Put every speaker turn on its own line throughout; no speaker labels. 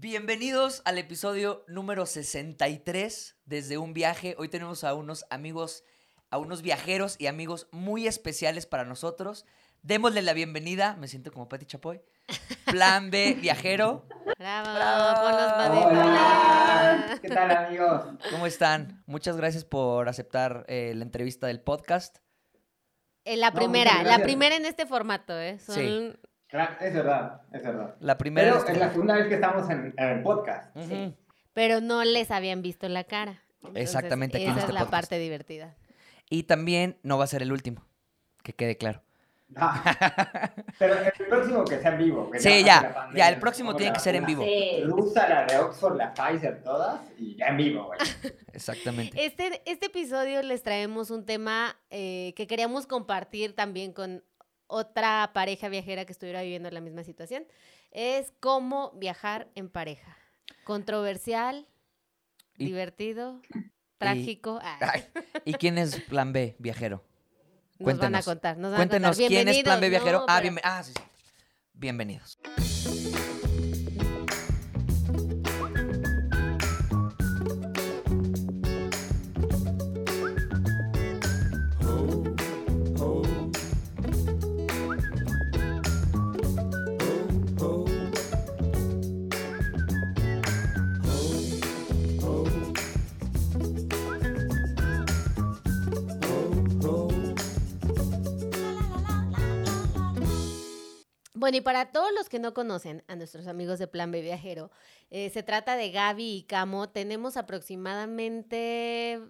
Bienvenidos al episodio número 63 desde un viaje. Hoy tenemos a unos amigos, a unos viajeros y amigos muy especiales para nosotros. Démosle la bienvenida, me siento como Pati Chapoy. Plan B viajero.
Bravo,
Bravo.
Hola. ¿qué tal amigos?
¿Cómo están? Muchas gracias por aceptar eh, la entrevista del podcast.
Eh, La
No,
primera, la primera en este formato, ¿eh? Son-
Sí.
Claro, es verdad, es verdad.
La primera
Pero
vez-
es la segunda vez que estamos en, en el podcast.
Ujú.
Pero no les habían visto la cara. Entonces,
Exactamente, aquí en
Esa
este
es la
podcast.
parte divertida.
Y también no va a ser el último, que quede claro.
Ah, pero el próximo que sea en vivo. que
Sí, ya,
la pandemia,
ya, el próximo tiene
La
que ser en vivo.
Sí.
Rusa, la de Oxford, la Pfizer, todas, y ya en vivo, güey.
Exactamente.
Este, este episodio les traemos un tema eh, que queríamos compartir también con otra pareja viajera que estuviera viviendo la misma situación. Es cómo viajar en pareja. Controversial,
Y-
divertido, trágico. Ah,
Ay, ¿Y quién es Plan B viajero?
nos van a contar. Nos van a
Cuéntenos
contar.
quién es Plan B viajero.
no,
ah,
pero-
ah, sí, sí. Bienvenidos.
Bueno, y para todos los que no conocen a nuestros amigos de Plan B Viajero, eh, se trata de Gaby y Camo. Tenemos aproximadamente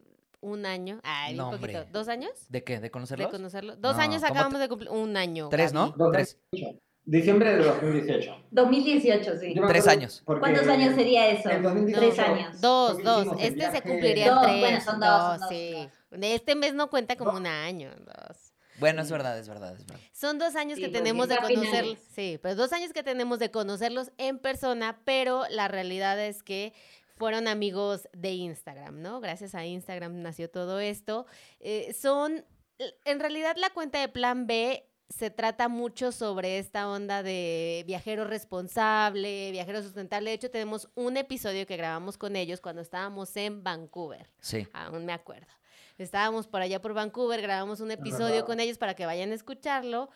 un año, ay,
No,
un poquito,
hombre.
¿dos años
¿De qué? ¿De
de
conocerlos?
conocerlo? Dos
No,
años
¿cómo
acabamos de cumplir, un año.
Tres, ¿no? Tres.
2018. Diciembre de 2018.
2018, sí.
Tres años.
¿Cuántos años sería eso?
En 2018.
Tres años.
Dos, dos. Este se cumpliría
Dos,
tres.
bueno, son dos, son dos,
sí.
dos.
De este mes no cuenta como
Dos.
un año, dos.
Bueno, es verdad, es verdad, es verdad.
Son dos años
Sí,
que tenemos de conocerlos. Sí, pero dos años que tenemos de conocerlos en persona, pero la realidad es que fueron amigos de Instagram, ¿no? Gracias a Instagram nació todo esto. Eh, son, en realidad la cuenta de Plan B se trata mucho sobre esta onda de viajero responsable, viajero sustentable. De hecho, tenemos un episodio que grabamos con ellos cuando estábamos en Vancouver.
Sí.
Aún me acuerdo. Estábamos por allá por Vancouver, grabamos un episodio con ellos para que vayan a escucharlo.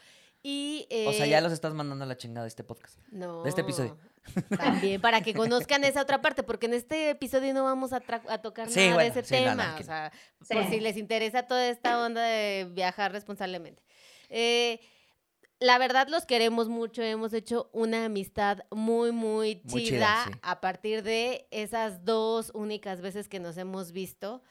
Y,
O sea,
eh,
ya los estás mandando a la chingada de este podcast.
no,
de este episodio.
También para que conozcan esa otra parte, porque en este episodio no vamos a, a tocar
Sí,
nada
bueno,
de ese
sí,
tema.
no,
o sea,
Sí.
por si les interesa toda esta onda de viajar responsablemente. Eh, la verdad los queremos mucho, hemos hecho una amistad muy, muy chida,
Muy chida, sí.
a partir de esas dos únicas veces que nos hemos visto,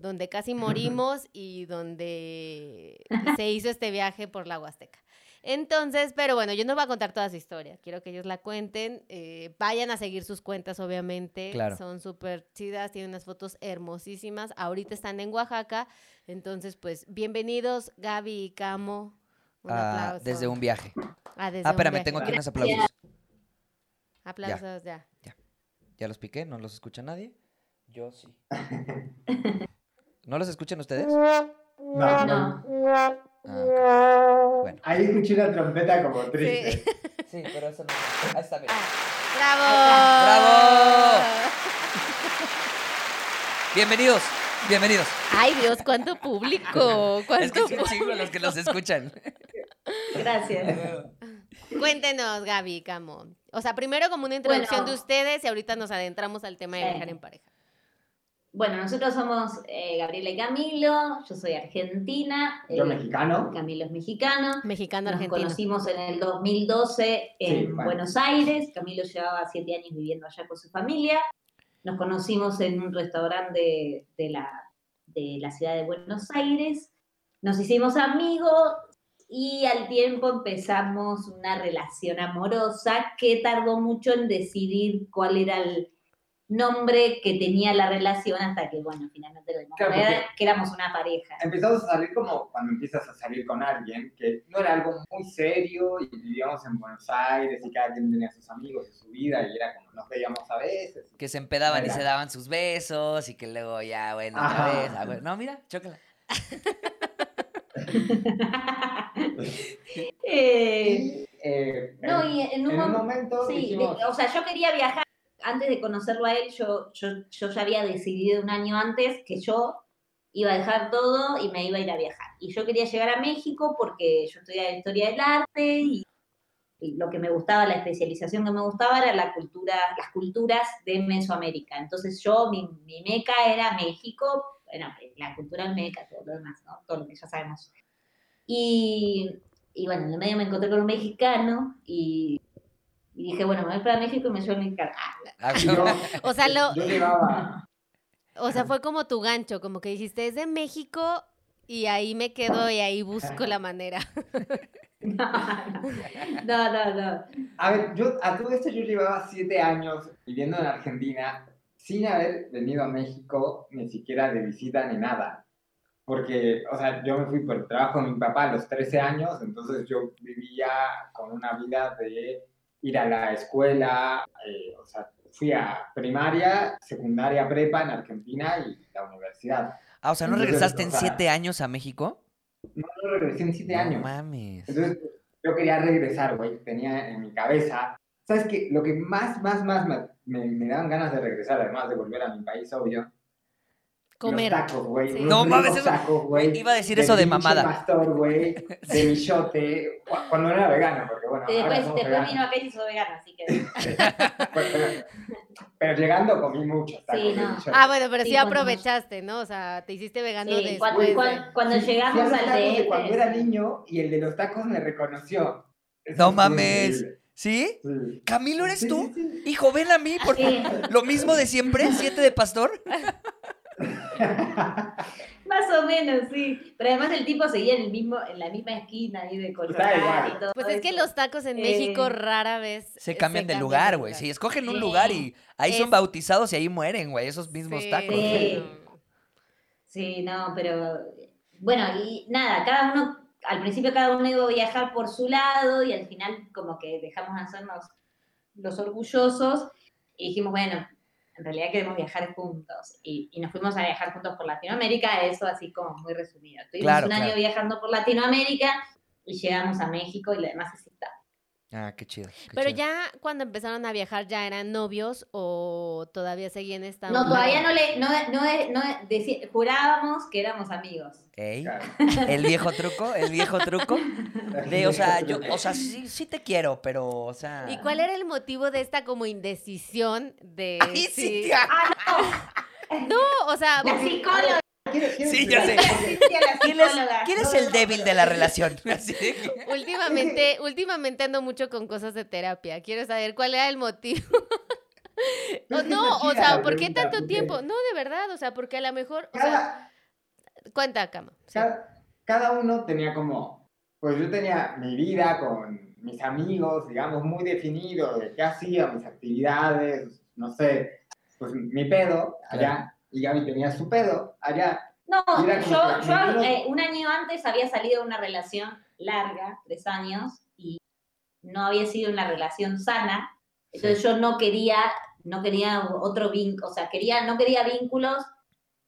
donde casi morimos y donde se hizo este viaje por la Huasteca. Entonces, pero bueno, yo no voy a contar toda su historia, quiero que ellos la cuenten, eh, vayan a seguir sus cuentas obviamente,
Claro.
son súper chidas, tienen unas fotos hermosísimas, ahorita están en Oaxaca, entonces pues bienvenidos Gaby y Camo, un
Ah,
aplauso.
desde un viaje.
Ah, desde
Ah,
un
espérame,
viaje.
tengo aquí unos aplausos.
Aplausos ya.
Ya los piqué, no los escucha nadie. Yo sí. ¿No los escuchan ustedes?
No, no.
No.
Ah. Bueno.
Ahí escuché una trompeta como triste.
Sí, pero eso no. Ahí está, mira.
¡Bravo!
¡Bravo! Bienvenidos, bienvenidos.
Ay Dios, cuánto público,
Es que
cuánto
es un chingo los que los escuchan.
Gracias.
Cuéntenos, Gaby Camo. O sea, primero como una introducción
Bueno.
de ustedes y ahorita nos adentramos al tema de
Sí.
viajar en pareja.
Bueno, nosotros somos eh, Gabriela y Camilo, yo soy argentina.
Yo
eh,
mexicano.
Camilo es mexicano.
Mexicano
Nos
argentino.
conocimos en el 2012 en
Sí, bueno.
Buenos Aires. Camilo llevaba siete años viviendo allá con su familia. Nos conocimos en un restaurante de, de la, de la ciudad de Buenos Aires. Nos hicimos amigos y al tiempo empezamos una relación amorosa que tardó mucho en decidir cuál era el nombre que tenía la relación hasta que, bueno, finalmente lo
Claro,
que éramos una pareja.
Empezamos a salir como cuando empiezas a salir con alguien, que no era algo muy serio y vivíamos en Buenos Aires y cada quien tenía sus amigos y su vida y era como nos veíamos a veces.
Que se empedaban y se daban sus besos y que luego ya, bueno, otra
Ajá.
vez. ah. No, mira, chócala.
Eh,
Y, eh,
no,
en,
y en un,
en un
mom-
momento
sí,
dijimos,
de- o sea, yo quería viajar antes de conocerlo a él, yo, yo, yo ya había decidido un año antes que yo iba a dejar todo y me iba a ir a viajar. Y yo quería llegar a México porque yo estudiaba historia del arte y, y lo que me gustaba, la especialización que me gustaba era la cultura, las culturas de Mesoamérica. Entonces yo, mi, mi meca era México, bueno, la cultura meca, todo lo demás, ¿no? todo lo que ya sabemos. Y, y bueno, en el medio me encontré con un mexicano y, y dije, bueno, me voy para México y me suelo encargar.
Ah,
Y yo-
O sea, lo,
Yo llevaba,
o sea, fue como tu gancho, como que dijiste, es de México y ahí me quedo y ahí busco la manera.
No, no, no, no.
a ver, yo a todo esto yo llevaba siete años viviendo en Argentina sin haber venido a México ni siquiera de visita ni nada. Porque, o sea, yo me fui por el trabajo de mi papá a los 13 años, entonces yo vivía con una vida de ir a la escuela, eh, o sea, fui a primaria, secundaria, prepa en Argentina y la universidad.
Ah, o sea, ¿no
Entonces,
regresaste
o
en
sea,
siete años a México?
No, no regresé en siete
No
años.
mames.
Entonces, yo quería regresar, güey. Tenía en mi cabeza. ¿Sabes qué? Lo que más, más, más me, me, me daban ganas de regresar, además de volver a mi país, obvio.
Comer.
Los tacos, güey.
Sí.
No mames,
ricos
eso-
tacos, güey.
iba a decir eso de mamada.
pastor, güey. De michote. cu- Cuando no era vegano, porque bueno,
Y
ahora
después, después
veganos.
vino acá y se hizo vegano, así que.
Pero, pero llegando comí muchos tacos
Sí, no.
Ah, bueno, pero sí,
Sí,
aprovechaste, ¿no? O sea, te hiciste vegano
Sí,
después.
cuando,
de-
cuando, cuando llegamos al
tacos de cuando era niño y el de los tacos me reconoció. Eso
No mames.
increíble.
¿Sí?
Sí.
¿Camilo eres
Sí,
tú?
sí, sí.
Hijo, ven a mí, por
Sí.
lo mismo de siempre, siete de pastor.
Más o menos, sí. Pero además el tipo seguía en, el mismo, en la misma esquina ahí de Coyoacán
igual.
y todo
Pues es que los tacos en
Eh,
México rara vez
Se cambian de lugar, güey. Sí, escogen un lugar y ahí son bautizados y ahí mueren, güey, esos mismos
Sí.
tacos.
Sí.
no.
Sí, no, pero bueno, y nada, cada uno, al principio cada uno iba a viajar por su lado y al final como que dejamos de hacernos los orgullosos y dijimos, bueno, en realidad queremos viajar juntos y, y nos fuimos a viajar juntos por Latinoamérica, eso así como muy resumido. Estuvimos
Claro,
un
claro.
año viajando por Latinoamérica y llegamos a México y lo demás es historia.
Ah, qué chido. qué
Pero
chido.
ya cuando empezaron a viajar, ¿ya eran novios o todavía seguían esta
No, todavía no le, no, no, no, decí- jurábamos que éramos amigos.
Ey,
Claro.
el viejo truco, el viejo truco. De, o sea, yo, o sea, sí, sí te quiero, pero, o sea.
¿Y cuál era el motivo de esta como indecisión de
Ay, sí,
si-
tía.
No, o sea,
La psicóloga.
¿Quieres- quieres
Sí, ya sé. ¿Quién es,
psicóloga.
quién es el débil de la relación? Así de que-
últimamente, últimamente ando mucho con cosas de terapia. Quiero saber cuál era el motivo. No, o sea, ¿por qué tanto tiempo? No, de verdad, o sea, porque a lo mejor, o sea, cuenta, cama. sí.
cada, cada uno tenía como, pues yo tenía mi vida con mis amigos, digamos, muy definido de qué hacía, mis actividades, no sé, pues mi pedo allá, y Gaby tenía su pedo allá.
No,
Mira,
yo, yo eh, un año antes había salido de una relación larga, tres años, y no había sido una relación sana. Entonces yo no quería, no quería otro vínculo, o sea, quería, no quería vínculos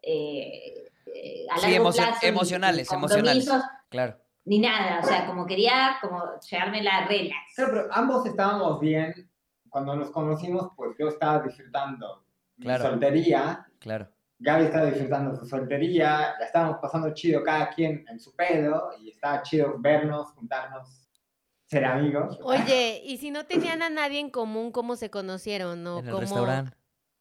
eh, eh, a
Sí,
largo
emocio-
plazo, ni-
emocionales,
ni
emocionales. Claro.
Ni nada, o sea, como quería como llevarme la relax.
Claro, pero ambos estábamos bien. Cuando nos conocimos, pues yo estaba disfrutando mi
Claro.
soltería,
Claro.
Gaby estaba disfrutando su soltería, la estábamos pasando chido cada quien en su pedo, y estaba chido vernos, juntarnos, ser amigos.
Oye, y si no tenían a nadie en común, ¿cómo se conocieron? ¿No?
en el
¿Cómo-
restaurante.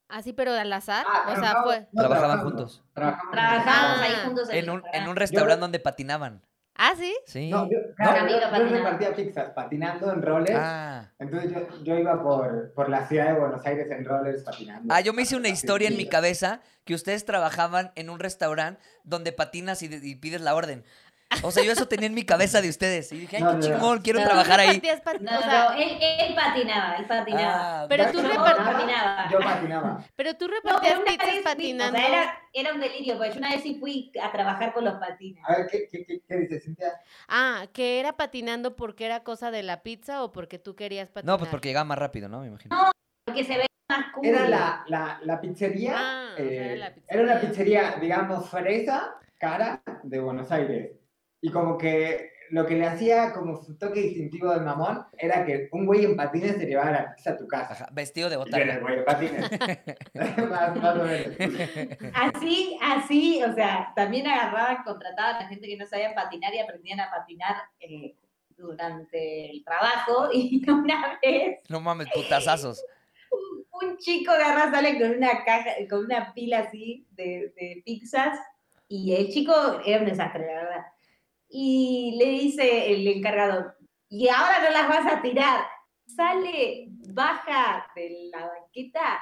Así, pero al azar.
Ah,
o sea, fue.
no,
Trabajaban
trabajamos,
juntos.
Trabajamos,
Trabajábamos
Ah,
ahí juntos
En un, en un restaurante donde patinaban.
Ah, sí.
Sí.
No, yo,
¿No?
claro, yo- yo repartía pizzas patinando en rollers.
Ah.
Entonces yo, yo iba por, por la ciudad de Buenos Aires en rollers patinando.
Ah, yo me hice una historia en mi cabeza que ustedes trabajaban en un restaurante donde patinas y pides la orden. O sea, yo eso tenía en mi cabeza de ustedes. Y dije, ay,
No,
qué
no,
chingón, quiero
no.
trabajar ahí.
Repartías pat-
No,
o sea,
no, él, él patinaba, él patinaba.
Ah,
Pero tú
Yo
repart-
patinaba, Yo patinaba.
pero tú
No,
repartías pizzas patinando.
O sea, era, era un delirio, porque yo una vez sí fui a trabajar con los patines.
A ver, ¿qué, qué, qué, qué dices, Cintia?
Ah, que era patinando porque era cosa de la pizza o porque tú querías patinar.
No, pues porque llegaba más rápido, ¿no? Me imagino.
Porque se ve más cool.
Era la, la, la pizzería.
Ah, o sea,
eh,
era la
era una
pizzería.
pizzería, digamos, fresa, cara, de Buenos Aires. Y como que lo que le hacía como su toque distintivo del mamón era que un güey en patines te llevaba la pizza a tu casa.
Ajá, vestido de
Y yo era el güey en patines. más, más o menos.
Así, así, o sea, también agarraban, contrataban a gente que no sabía patinar y aprendían a patinar eh, durante el trabajo. Y una vez
No mames, putazazos.
un chico agarra, sale con una caja, con una pila así de, de pizzas y el chico era un desastre, la verdad. Y le dice el encargado, y ahora no las vas a tirar. Sale, baja de la banqueta,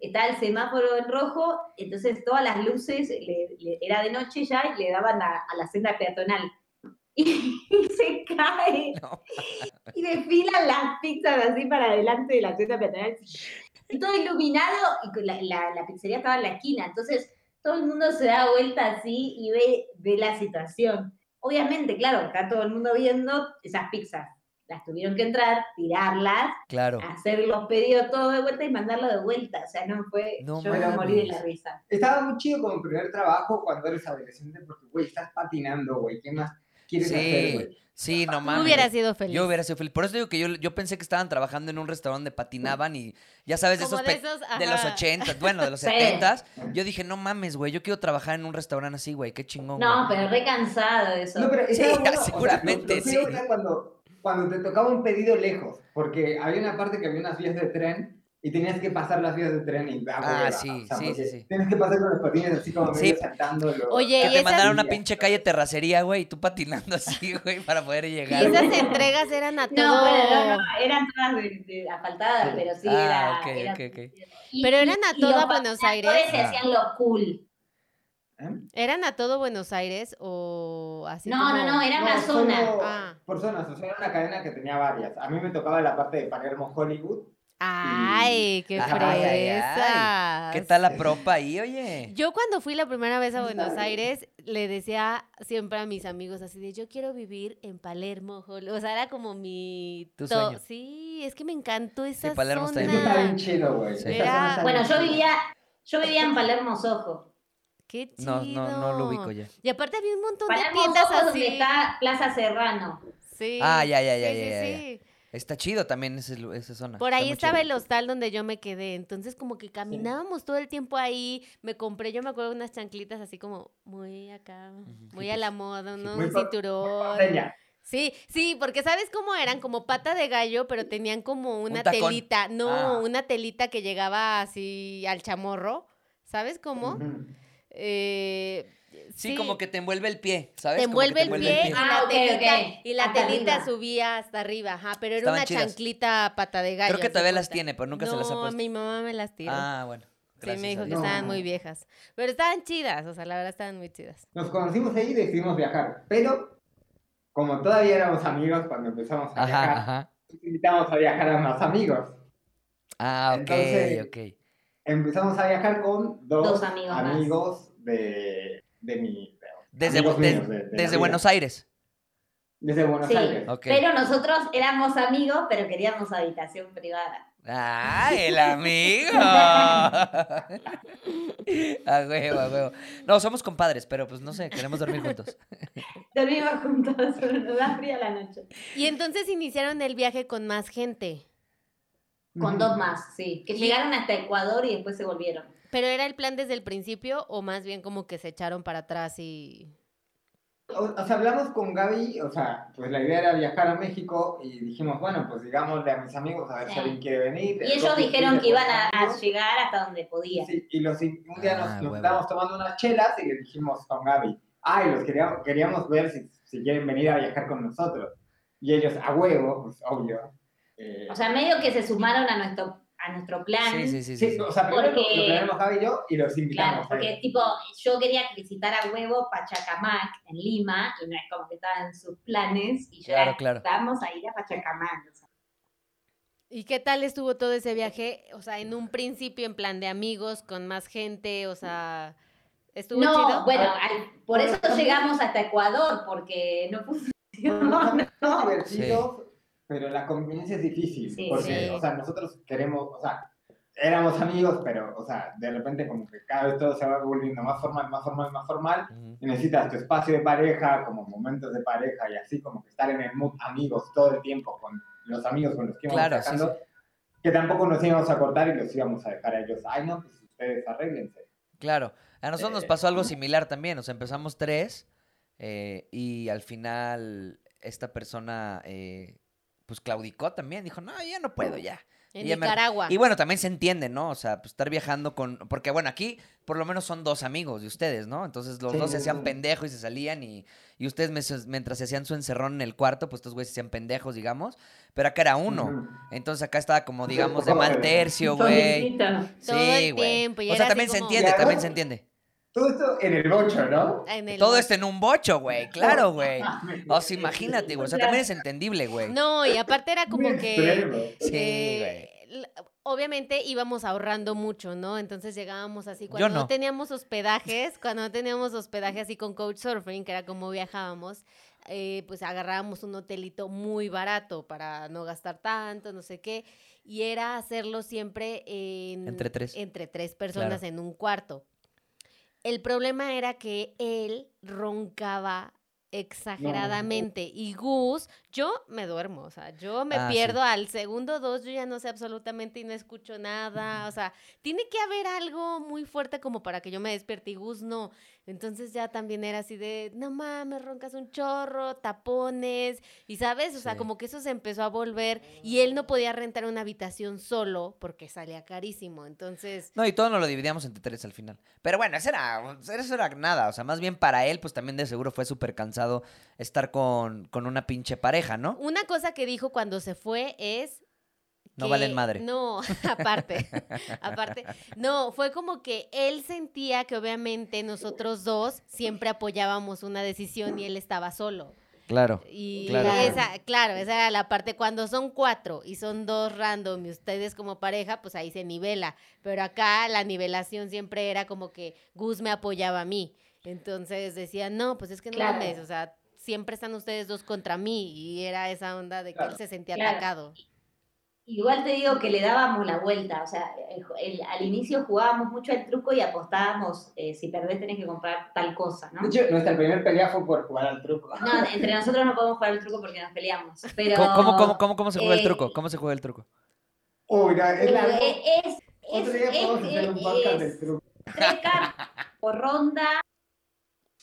está el semáforo en rojo, entonces todas las luces, le- le- era de noche ya, y le daban a, a la senda peatonal. Y, se cae
No.
y desfilan las pizzas así para adelante de la senda peatonal. Y todo iluminado, y la- la pizzería estaba en la esquina. Entonces, todo el mundo se da vuelta así y ve, ve la situación. Obviamente, claro, está todo el mundo viendo esas pizzas. Las tuvieron que entrar, tirarlas,
Claro.
hacer los pedidos todo de vuelta y mandarlo de vuelta. O sea, no fue.
No
yo me morí de la risa.
Estaba muy chido como primer trabajo cuando eres adolescente porque, güey, estás patinando, güey. ¿Qué más quieres hacer,
Sí,
güey?
sí, no
Tú
mames.
hubieras sido feliz.
Yo hubiera sido feliz. Por eso digo que yo, yo pensé que estaban trabajando en un restaurante donde patinaban y ya sabes, de esos,
de esos,
de los
ajá.
80, bueno, de los
Sí.
70. Yo dije, no mames, güey, yo quiero trabajar en un restaurante así, güey, qué chingón.
No,
güey.
pero re cansado de eso.
No, pero
Sí,
o sea,
seguramente,
lo- lo feo
sí.
cuando, cuando te tocaba un pedido lejos, porque había una parte que había unas vías de tren y tenías que pasar las vías de tren y
Ah,
hueva,
sí,
o sea,
sí, sí, sí.
Tienes que pasar con los patines así como
Sí.
medio saltándolo.
Oye,
Que
y
te
esas-
mandaron una pinche calle terracería, güey, y tú patinando así, güey, para poder
Y
llegar.
esas
güey.
entregas eran a todo.
No, bueno, no, no, eran todas de, de asfaltadas,
Sí.
pero sí
Ah,
era.
ok,
era-
ok, ok.
y-
Pero
y-
eran a
y
toda
los
Buenos Aires.
se
Ah.
hacían los cool.
¿Eh?
¿Eran a todo Buenos Aires o así
No,
como-
no, no, era
No,
una zona.
solo
Ah.
Por zonas, o sea, era una cadena que tenía varias. A mí me tocaba la parte de Palermo Hollywood.
Ay, qué
Ay, ay, ay.
fresas.
¿Qué tal la propa ahí, oye?
Yo cuando fui la primera vez a Buenos Aires, le decía siempre a mis amigos así de, yo quiero vivir en Palermo, Hol-". o sea, era como mi...
Tu
to-
sueño.
Sí, es que me encantó esa
Palermo está
zona.
bien
Eso está bien chido, güey.
Sí.
Era-
Bueno, yo vivía, yo vivía en Palermo Sojo.
Qué chido.
No, no, no lo ubico ya.
Y aparte había un montón de
Palermo
tiendas
Sojo donde
así.
está Plaza Serrano.
Sí.
Ah, ya, ya, ya,
sí,
ya,
sí,
ya, ya.
sí.
Está chido también ese lu- esa zona.
Por ahí estaba
chido.
el hostal donde yo me quedé. Entonces, como que caminábamos todo el tiempo ahí. Me compré, yo me acuerdo, unas chanclitas así como muy acá, muy a la moda, ¿no?
Muy
un cinturón. Sí, sí, porque ¿sabes cómo eran? Como pata de gallo, pero tenían como una telita. No,
Ah.
una telita que llegaba así al chamorro. ¿Sabes cómo? Eh,
Sí, como que te envuelve el pie, ¿sabes?
te
Como que
envuelve el pie y
Ah,
la
ok,
telita,
ok.
y la
Hasta
telita
arriba.
subía hasta arriba, ajá, pero era
Estaban
una
chidas.
chanclita pata de gallo.
Creo que todavía las tiene, pero nunca se las ha
No,
puesto.
mi mamá me las tiró.
Ah, bueno.
sí,
gracias
me dijo que
Dios.
estaban
No.
muy viejas. Pero estaban chidas, o sea, la verdad estaban muy chidas.
Nos conocimos ahí y decidimos viajar. Pero, como todavía éramos amigos cuando empezamos a
Ajá,
viajar,
ajá.
invitamos a viajar a más amigos.
Ah, ok,
Entonces,
ok.
Empezamos a viajar con dos,
Dos amigos más.
amigos de, de mi...
Desde,
míos de-.
Buenos Aires.
Desde Buenos
Sí.
Aires.
Ok.
Pero nosotros éramos amigos, pero queríamos habitación privada.
¡Ah, el amigo! a huevo, a huevo. No, somos compadres, pero pues no sé, queremos dormir juntos.
Dormimos juntos, nos da fría la noche.
Y entonces iniciaron el viaje con más gente.
Con dos más, sí. Que llegaron hasta Ecuador y después se volvieron.
¿Pero era el plan desde el principio o más bien como que se echaron para atrás y...
O, o sea, hablamos con Gaby, o sea, pues la idea era viajar a México y dijimos, bueno, pues digámosle a mis amigos a ver si
Sí.
alguien quiere venir.
Y ellos dijeron que iban a, a llegar hasta donde podían.
Sí, y los, un día nos,
Ah,
nos
huevo.
estábamos tomando unas chelas y le dijimos con Gaby, ay, los queríamos, queríamos ver si, si quieren venir a viajar con nosotros. Y ellos, a huevo, pues obvio. eh,
O sea, medio que se sumaron a nuestro, a nuestro plan.
Sí, sí, sí. sí,
sí,
sí.
o sea, primero
Porque-
lo planeamos Gaby y yo y los invitamos.
Claro, porque tipo, yo quería visitar a huevo Pachacamac en Lima y no es como que estaba en sus planes y yo
Claro, claro.
vamos a ir a Pachacamac. o sea.
¿Y qué tal estuvo todo ese viaje? O sea, en un principio en plan de amigos, con más gente, o sea, ¿estuvo
No,
chido?
bueno,
Ah,
al- por eso llegamos hasta Ecuador, porque no funcionó.
Son
no.
divertidos, pero la convivencia es difícil.
Sí,
porque,
sí.
o sea, nosotros queremos, o sea, éramos amigos, pero, o sea, de repente como que cada vez todo se va volviendo más formal, más formal, más formal,
Ujú.
y necesitas tu espacio de pareja, como momentos de pareja, y así como que estar en el mood amigos todo el tiempo con los amigos con los que íbamos
Claro, sí,
que tampoco nos íbamos a cortar y los íbamos a dejar a ellos. Ay, no, pues ustedes arréglense.
Claro. A nosotros nos
Eh,
pasó algo similar también. O sea, empezamos tres eh, y al final esta persona eh, pues claudicó también. Dijo, no, ya no puedo, ya.
En
Y ya me-
Nicaragua.
Y bueno, también se entiende, ¿no? O sea, pues estar viajando con... Porque bueno, aquí por lo menos son dos amigos de ustedes, ¿no? Entonces los
Sí,
dos se hacían
sí.
pendejos y se salían y, y ustedes mientras se hacían su encerrón en el cuarto, pues estos güeyes se hacían pendejos, digamos. Pero acá era uno. Entonces acá estaba como, digamos, de mal tercio, güey. Sí, güey. O sea, también se entiende, también se entiende.
Todo esto en el bocho, ¿no?
En el
Todo esto en un bocho, güey. Claro, güey. O sea, imagínate, güey. O sea, también es entendible, güey.
No, y aparte era como que...
extremo.
Sí,
eh, l- Obviamente íbamos ahorrando mucho, ¿no? Entonces llegábamos así cuando
no.
no teníamos hospedajes, cuando no teníamos hospedaje así con Couchsurfing, que era como viajábamos, eh, pues agarrábamos un hotelito muy barato para no gastar tanto, no sé qué, y era hacerlo siempre en,
Entre tres.
entre tres personas
Claro.
en un cuarto. El problema era que él roncaba exageradamente y Gus, yo me duermo, o sea, yo me
Ah, sí.
pierdo al segundo dos, yo ya no sé absolutamente y no escucho nada, o sea, tiene que haber algo muy fuerte como para que yo me despierte y Gus no. Entonces ya también era así de, no mames, roncas un chorro, tapones, y sabes, o sea,
Sí.
como que eso se empezó a volver y él no podía rentar una habitación solo porque salía carísimo, entonces...
No, y todo nos lo dividíamos entre tres al final. Pero bueno, eso era, eso era nada. O sea, más bien para él, pues también de seguro fue súper cansado estar con, con una pinche pareja, ¿no?
Una cosa que dijo cuando se fue es
No valen madre.
No, aparte, aparte, no, fue como que él sentía que obviamente nosotros dos siempre apoyábamos una decisión y él estaba solo.
Claro.
Y
Claro.
esa, claro, esa era la parte cuando son cuatro y son dos random y ustedes como pareja, pues ahí se nivela. Pero acá la nivelación siempre era como que Gus me apoyaba a mí. Entonces decía, no, pues es que no
Claro.
mames, o sea, siempre están ustedes dos contra mí. Y era esa onda de que él se sentía
Claro.
atacado.
Igual te digo que le dábamos la vuelta, o sea, el- el- al inicio jugábamos mucho al truco y apostábamos, eh, si perdés tenés que comprar tal cosa, ¿no?
De hecho, nuestra primer pelea fue por jugar al truco.
No, entre nosotros no podemos jugar al truco porque nos peleamos, pero...
¿Cómo, cómo, cómo, cómo, cómo se juega el
eh,
truco? ¿Cómo se juega el truco?
No, es la...
Es, es,
Otro día
es-
podemos hacer un
es-
podcast
es
del truco.
tres cartas por ronda.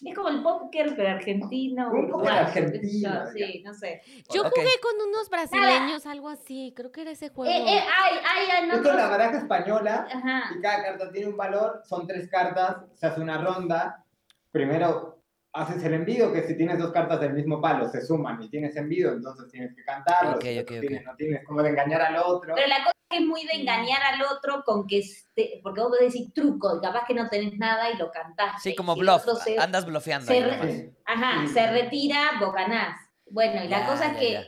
Es como el póker, pero argentino.
Un póker argentino,
yo. Sí, no sé.
Yo
Ok.
jugué con unos brasileños, algo así, creo que era ese juego.
Eh, eh, hay, hay, hay
Es con la baraja española
Ajá.
y cada carta tiene un valor, son tres cartas, se hace una ronda. Primero haces el envido, que si tienes dos cartas del mismo palo se suman y tienes envido, entonces tienes que cantarlo.
Ok,
si el
ok,
otro
ok.
tienes, no tienes como de engañar al otro.
Pero la cosa es muy de engañar al otro con que, este- porque vos podés decir truco y capaz que no tenés nada y lo cantaste.
Sí, como bluff.
se-
Andas blofeando
se re-. Ajá,
Sí.
se retira, bocanás. Bueno, y la
Ya,
cosa es
ya,
que
ya.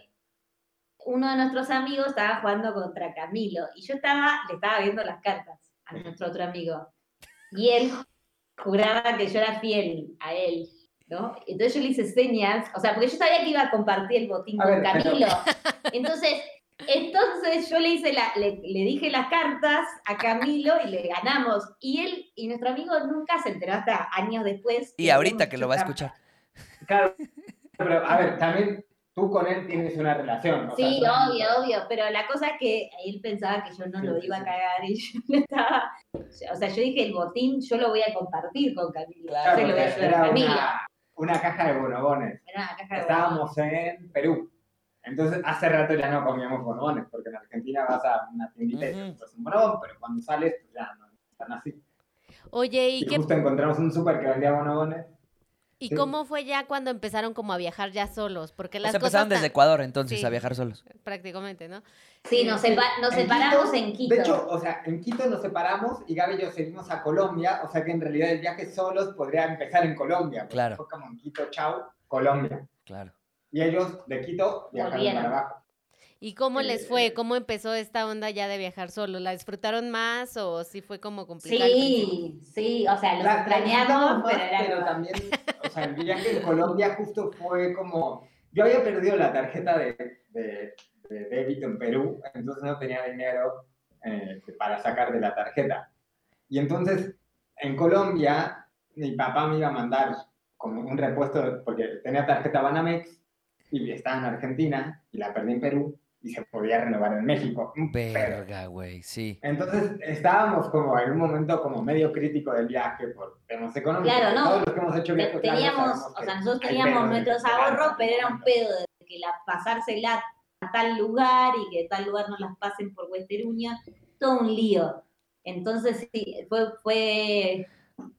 uno de nuestros amigos estaba jugando contra Camilo y yo estaba, le estaba viendo las cartas a nuestro otro amigo. Y él juraba que yo era fiel a él, ¿no? Entonces yo le hice señas, o sea, porque yo sabía que iba a compartir el botín
A
con
ver, pero-
Camilo. Entonces, entonces yo le hice la, le, le dije las cartas a Camilo y le ganamos. Y él y nuestro amigo nunca se enteró hasta años después.
Y ahorita que lo va a escuchar.
Claro, pero a ver, también tú con él tienes una relación. o sea,
Sí,
son-
obvio, obvio, pero la cosa es que él pensaba que yo no
Sí,
lo
sí,
iba a cagar y yo estaba, o sea, yo dije el botín yo lo voy a compartir con Camilo,
Claro,
yo se lo voy a
porque
ayudar a
era
Camilo.
una, una caja de bonobones.
Era una caja de
Estábamos en Perú. Entonces, hace rato ya no comíamos bonobones, porque en Argentina vas a una tiendita y te compras un bonobón, pero cuando sales, pues ya no están así.
Oye, ¿y,
Y
qué,
justo encontramos un súper que vendía bonobones.
¿y
sí.
cómo fue ya cuando empezaron como a viajar ya solos? Porque
O
las
sea,
cosas
empezaron desde Ecuador entonces
Sí.
a viajar solos.
prácticamente, ¿no?
Sí, nos, sepa- nos
En
separamos
Quito,
en Quito.
De hecho, o sea, en Quito nos separamos y Gaby y yo seguimos a Colombia, o sea que en realidad el viaje solos podría empezar en Colombia.
Claro.
Fue como en Quito, chau, Colombia.
Claro.
Y ellos de Quito viajaron
Volvieron.
para abajo.
¿Y cómo les fue? ¿Cómo empezó esta onda ya de viajar solos? ¿La disfrutaron más o sí fue como complicado?
sí, sí, o sea,
disfrutamos más,
pero era
pero también, o sea, el viaje en Colombia justo fue como, yo había perdido la tarjeta de, de, de débito en Perú, entonces no tenía dinero eh, para sacar de la tarjeta. Y entonces, en Colombia, mi papá me iba a mandar como un repuesto, porque tenía tarjeta Banamex y estaba en Argentina y la perdí en Perú y se podía renovar en México. Un pedo.
Verga, güey, sí.
Entonces estábamos como en un momento como medio crítico del viaje por temas económicos.
Claro, no.
Todos los que hemos hecho
Te-
viajes largos
teníamos, o sea, nosotros teníamos nuestros ahorros, pero era un pedo de que la, pasársela a tal lugar y que de tal lugar no las pasen por Western Union, todo un lío. Entonces sí, fue, fue,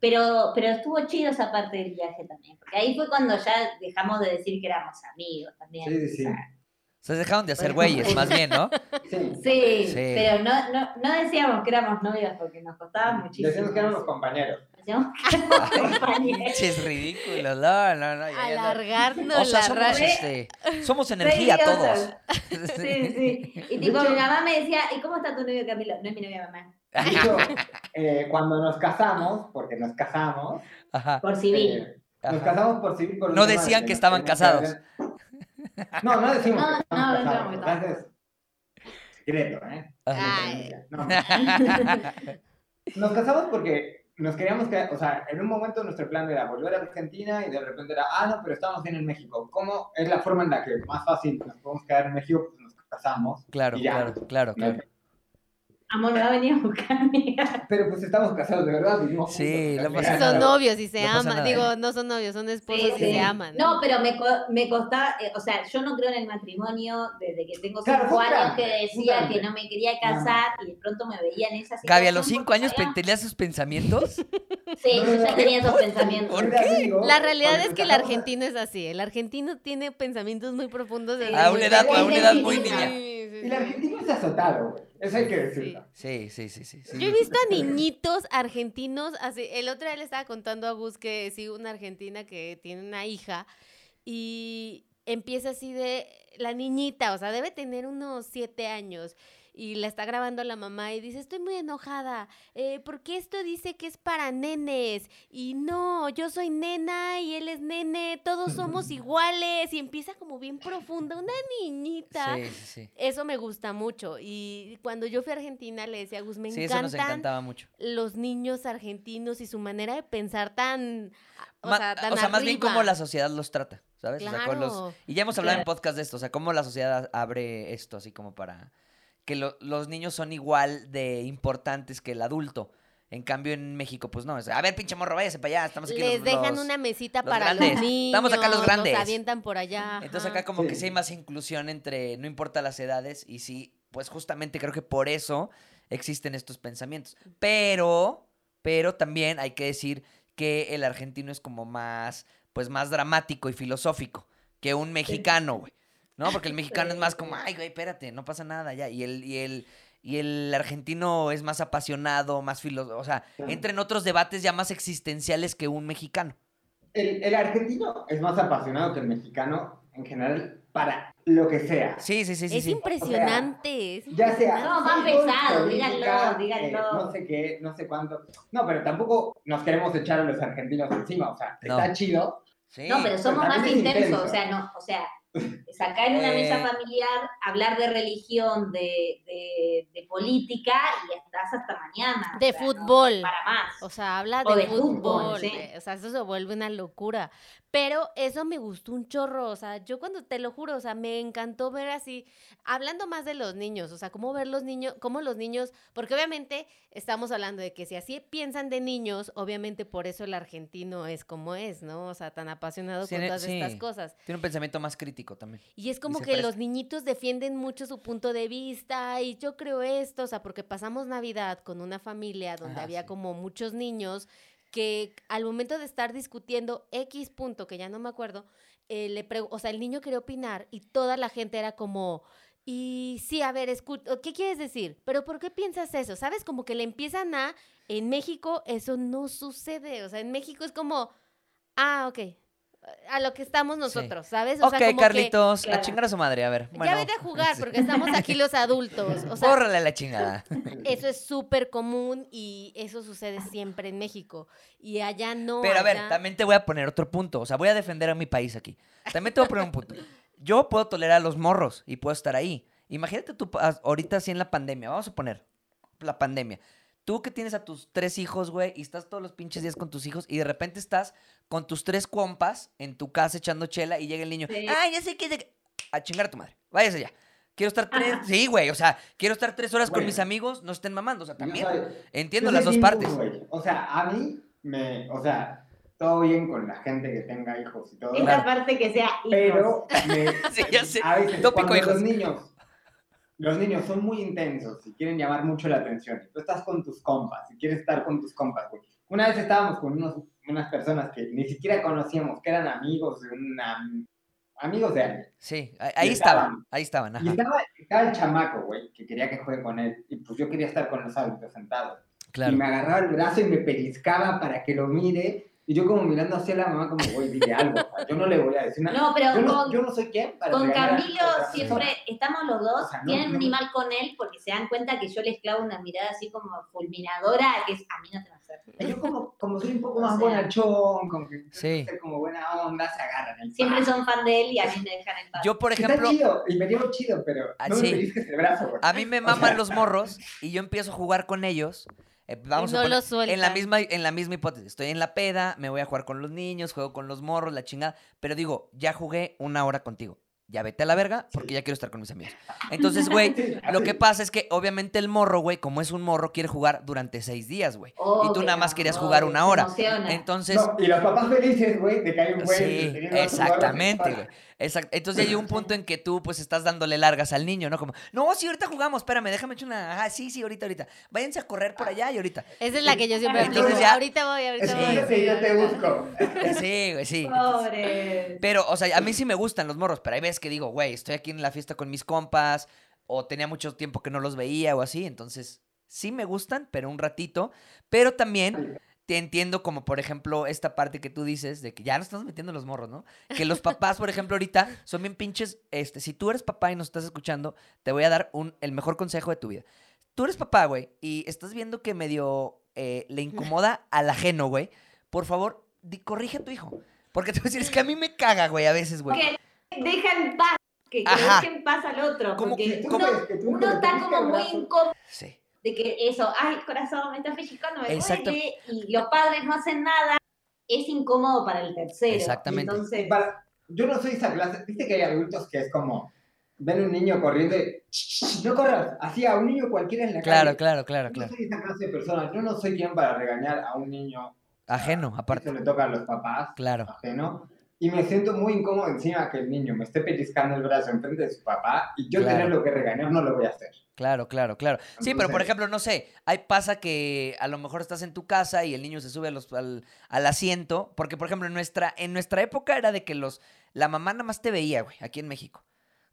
pero, pero estuvo chido esa parte del viaje también, porque ahí fue cuando ya dejamos de decir que éramos amigos también.
Sí, sí, sí.
o sea,
Se dejaron de hacer güeyes, más bien, ¿no?
Sí.
Sí,
Sí.
pero no, no, no decíamos que éramos novios porque nos costaba muchísimo.
Decimos que éramos compañeros.
Decíamos que éramos compañeros.
No, no, no. ya no.
Alargarnos
O sea,
la
somos, este, somos energía todos.
Sí, sí. Y tipo, mi mamá me decía, ¿y cómo está tu novio Camilo? No es mi novia mamá.
De hecho, eh, cuando nos casamos, porque nos casamos,
Ajá.
Por civil.
eh, nos casamos por civil. Por
No
de
decían que estaban casados.
No, no decimos
No,
que
no,
casados.
no,
o sea, ese es secreto, ¿eh? No. Nos casamos porque nos queríamos quedar, o sea, en un momento nuestro plan era volver a Argentina y de repente era, ah, no, pero estamos bien en México. ¿Cómo es la forma en la que más fácil nos podemos quedar en México? Pues nos casamos.
Claro,
Y ya.
claro, claro, claro.
Amor, me va a venir a buscar.
Pero pues estamos casados de verdad. vivimos
Sí,
juntos,
no pasa
Son novios y se
No
aman. Digo, no son novios, son esposos
Sí,
y
sí.
se aman.
No, pero me, co- me costaba, eh, o sea, yo no creo en el matrimonio desde que tengo cinco años que decía que no me quería casar y de pronto me veía en esa situación.
Gaby, a los cinco años tenías esos pensamientos.
Sí, yo ya tenía esos pensamientos.
¿Por qué?
La realidad es que el argentino es así. El argentino tiene pensamientos muy profundos. desde
A
muy
una edad, a una edad muy
Sí,
niña.
Sí,
Y
sí.
el argentino es azotado, güey. Eso hay que decirlo.
Sí, sí, sí, sí. sí.
Yo he visto a niñitos argentinos, así, el otro día le estaba contando a Gus que sí, una argentina que tiene una hija y empieza así de la niñita, o sea, debe tener unos siete años y la está grabando la mamá y dice, estoy muy enojada, eh, porque esto dice que es para nenes y no, yo soy nena y él es nene, todos somos iguales y empieza como bien profunda, una niñita.
Sí, sí, sí.
Eso me gusta mucho. Y cuando yo fui a Argentina le decía a Gus, me
Sí, eso nos
encantan
encantaba mucho.
los niños argentinos y su manera de pensar tan. O
Ma-
sea, tan
más bien cómo la sociedad los trata, ¿sabes? O sea, con los-
Claro.
y ya hemos hablado en podcast de esto, o sea, cómo la sociedad abre esto, así como para que lo- los niños son igual de importantes que el adulto. En cambio, en México, pues no. es, a ver, pinche morro, váyase para allá. Estamos aquí
Les
los-
dejan
los-
una mesita
los
para
grandes.
los niños.
Estamos acá los grandes.
avientan por allá.
Entonces
ajá.
acá como que
Sí.
sí hay más inclusión entre, no importa las edades, y sí, pues justamente creo que por eso existen estos pensamientos. Pero, pero también hay que decir que el argentino es como más, pues más dramático y filosófico que un mexicano, güey. ¿No? Porque el mexicano es más como, ay, güey, espérate, no pasa nada ya. Y el, y el, y el argentino es más apasionado, más filosófico. O sea, entra en otros debates ya más existenciales que un mexicano.
El, el argentino es más apasionado que el mexicano en general para lo que sea.
Sí, sí, sí, sí.
es
sí.
impresionante. es
Ya sea.
No, más pesado, díganlo, díganlo.
eh, no sé qué, no sé cuánto. No, pero tampoco nos queremos echar a los argentinos encima. O sea,
No.
está chido.
Sí.
No, pero somos más intensos,
intenso.
o sea, no, o sea, sacar en una mesa
Eh.
familiar, hablar de religión, de, de, de política y estás hasta mañana. o
De
sea, no
fútbol.
para más.
O sea, habla
O
de,
de fútbol,
fútbol.
sí.
o sea, eso se vuelve una locura. Pero eso me gustó un chorro. O sea, yo cuando te lo juro, o sea, me encantó ver así, hablando más de los niños, o sea, cómo ver los niños, cómo los niños, porque obviamente estamos hablando de que si así piensan de niños, obviamente por eso el argentino es como es, ¿no? O sea, tan apasionado
Sí,
con todas estas
sí.
cosas.
Tiene un pensamiento más crítico también.
Y es como
se
que
presta.
los niñitos defienden mucho su punto de vista y yo creo esto, o sea, porque pasamos Navidad con una familia donde
Ajá,
había
sí.
como muchos niños que al momento de estar discutiendo X punto, que ya no me acuerdo, eh, le o sea, el niño quería opinar y toda la gente era como, y sí, a ver, ¿qué quieres decir? Pero ¿por qué piensas eso? ¿Sabes? Como que le empiezan a, en México eso no sucede, o sea, en México es como, ah, ok, a lo que estamos nosotros, ¿sabes? O
ok,
sea, como que-
Carlitos, a
Claro.
chingar a su madre, a ver.
ya
Bueno,
vete a jugar porque estamos aquí los adultos. O sea,
Bórrale la chingada.
eso es súper común y eso sucede siempre en México. Y allá no.
Pero a ver,
allá-
también te voy a poner otro punto. O sea, voy a defender a mi país aquí. También te voy a poner un punto. Yo puedo tolerar a los morros y puedo estar ahí. Imagínate tú ahorita así en la pandemia, vamos a poner. la pandemia. Tú que tienes a tus tres hijos, güey, y estás todos los pinches días con tus hijos, y de repente estás con tus tres compas en tu casa echando chela, y llega el niño,
Sí.
ay, ya sé que... de- A chingar a tu madre, váyase ya. Quiero estar tres...
Ajá.
Sí, güey, o sea, quiero estar tres horas con mis amigos, no estén mamando, o sea,
Yo
también.
soy-
Entiendo las dos partes.
güey. O sea, a mí me, o sea, todo bien con la gente que tenga hijos y todo.
Esta
Claro.
parte que sea hijos.
Pero me,
Sí, ya sé.
a veces
Tópico,
cuando
hijos.
los niños, los niños son muy intensos y quieren llamar mucho la atención. y Tú estás con tus compas y quieres estar con tus compas, güey. Una vez estábamos con unos, unas personas que ni siquiera conocíamos, que eran amigos de una, amigos de alguien.
Sí, ahí,
Y
estaban,
estaban.
ahí estaban,
Y estaba el chamaco, güey, que quería que juegue con él. Y pues yo quería estar con los adultos sentados.
Claro.
Y me agarraba el brazo y me pellizcaba para que lo mire. Y yo como mirando hacia la mamá como, güey, dile algo. Sea, yo no le voy a decir nada.
No, pero
yo, no,
con,
yo no soy para
con Camilo siempre estamos los dos,
O sea, no-
tienen
no-
un mal con él porque se dan cuenta que yo les clavo una mirada así como fulminadora, que es a mí no te va a hacer.
Yo como, como soy un poco
O
más
sea,
bonachón, como que
Sí.
ser como buena onda, se agarran el
Siempre son fan de él y a mí me dejan en paz.
Yo, por
Está
ejemplo,
chido, y me llevo chido, pero
Ah,
no
sí.
me el brazo,
a mí me
O
maman
sea,
los morros y yo empiezo a jugar con ellos. Eh, vamos
Y
a poner- en la misma en la misma hipótesis. Estoy en la peda, me voy a jugar con los niños, juego con los morros, la chingada. Pero digo, ya jugué una hora contigo. Ya vete a la verga porque ya quiero estar con mis amigos. Entonces, güey, lo que pasa es que obviamente el morro, güey, como es un morro, quiere jugar durante seis días, güey. y tú nada más querías jugar una hora. Entonces,
No, y los papás felices, güey, de que hay un güey.
Sí, exactamente, güey. Exact- Entonces ya llega un punto en que tú pues estás dándole largas al niño, ¿no? Como, no, sí, ahorita jugamos, espérame, déjame echar una. Ah, sí, sí, ahorita, ahorita. Váyanse a correr por allá y ahorita.
Esa es la que yo siempre
Entonces
aplico.
ya-
Ahorita voy, ahorita
Sí,
voy.
sí, yo te busco.
Sí, güey, sí.
Pobre.
Pero, o sea, a mí sí me gustan los morros, pero hay veces que digo, güey, estoy aquí en la fiesta con mis compas, o tenía mucho tiempo que no los veía o así, entonces sí me gustan, pero un ratito. Pero también te entiendo como, por ejemplo, esta parte que tú dices de que ya nos estamos metiendo los morros, ¿no? Que los papás, por ejemplo, ahorita son bien pinches, este, si tú eres papá y nos estás escuchando, te voy a dar un, el mejor consejo de tu vida. Tú eres papá, güey, y estás viendo que medio eh, le incomoda al ajeno, güey. Por favor, di- corrige a tu hijo. Porque te voy a decir, es que a mí me caga, güey, a veces, güey.
Deja en paz, que, que
Ajá.
dejen paz al otro.
Como
Porque
que-
¿Tú
uno,
crees que tú
uno
le
está como muy incómodo
Sí.
de que eso, ay, corazón, me está pellizcando, me
Exacto.
duele, y los padres no hacen nada, es incómodo para el tercero.
Exactamente.
Entonces,
Para- yo no soy esa clase. Viste que hay adultos que es como. Ven un niño corriendo y. "Shh, No corras. Así a un niño cualquiera en la
Claro,
calle.
claro, claro,
Yo
claro.
no soy esa clase de persona. Yo no soy quien para regañar a un niño.
Ajeno, aparte.
Eso le toca a los papás.
Claro.
Ajeno. Y me siento muy incómodo encima que el niño me esté pellizcando el brazo enfrente de su papá y yo
Claro.
tenerlo que regañar no lo voy a hacer.
Claro, claro, claro. Sí, pero por ejemplo, no sé, hay pasa que a lo mejor estás en tu casa y el niño se sube a los- al, al asiento, porque por ejemplo en nuestra, en nuestra época era de que los, la mamá nada más te veía, güey, aquí en México.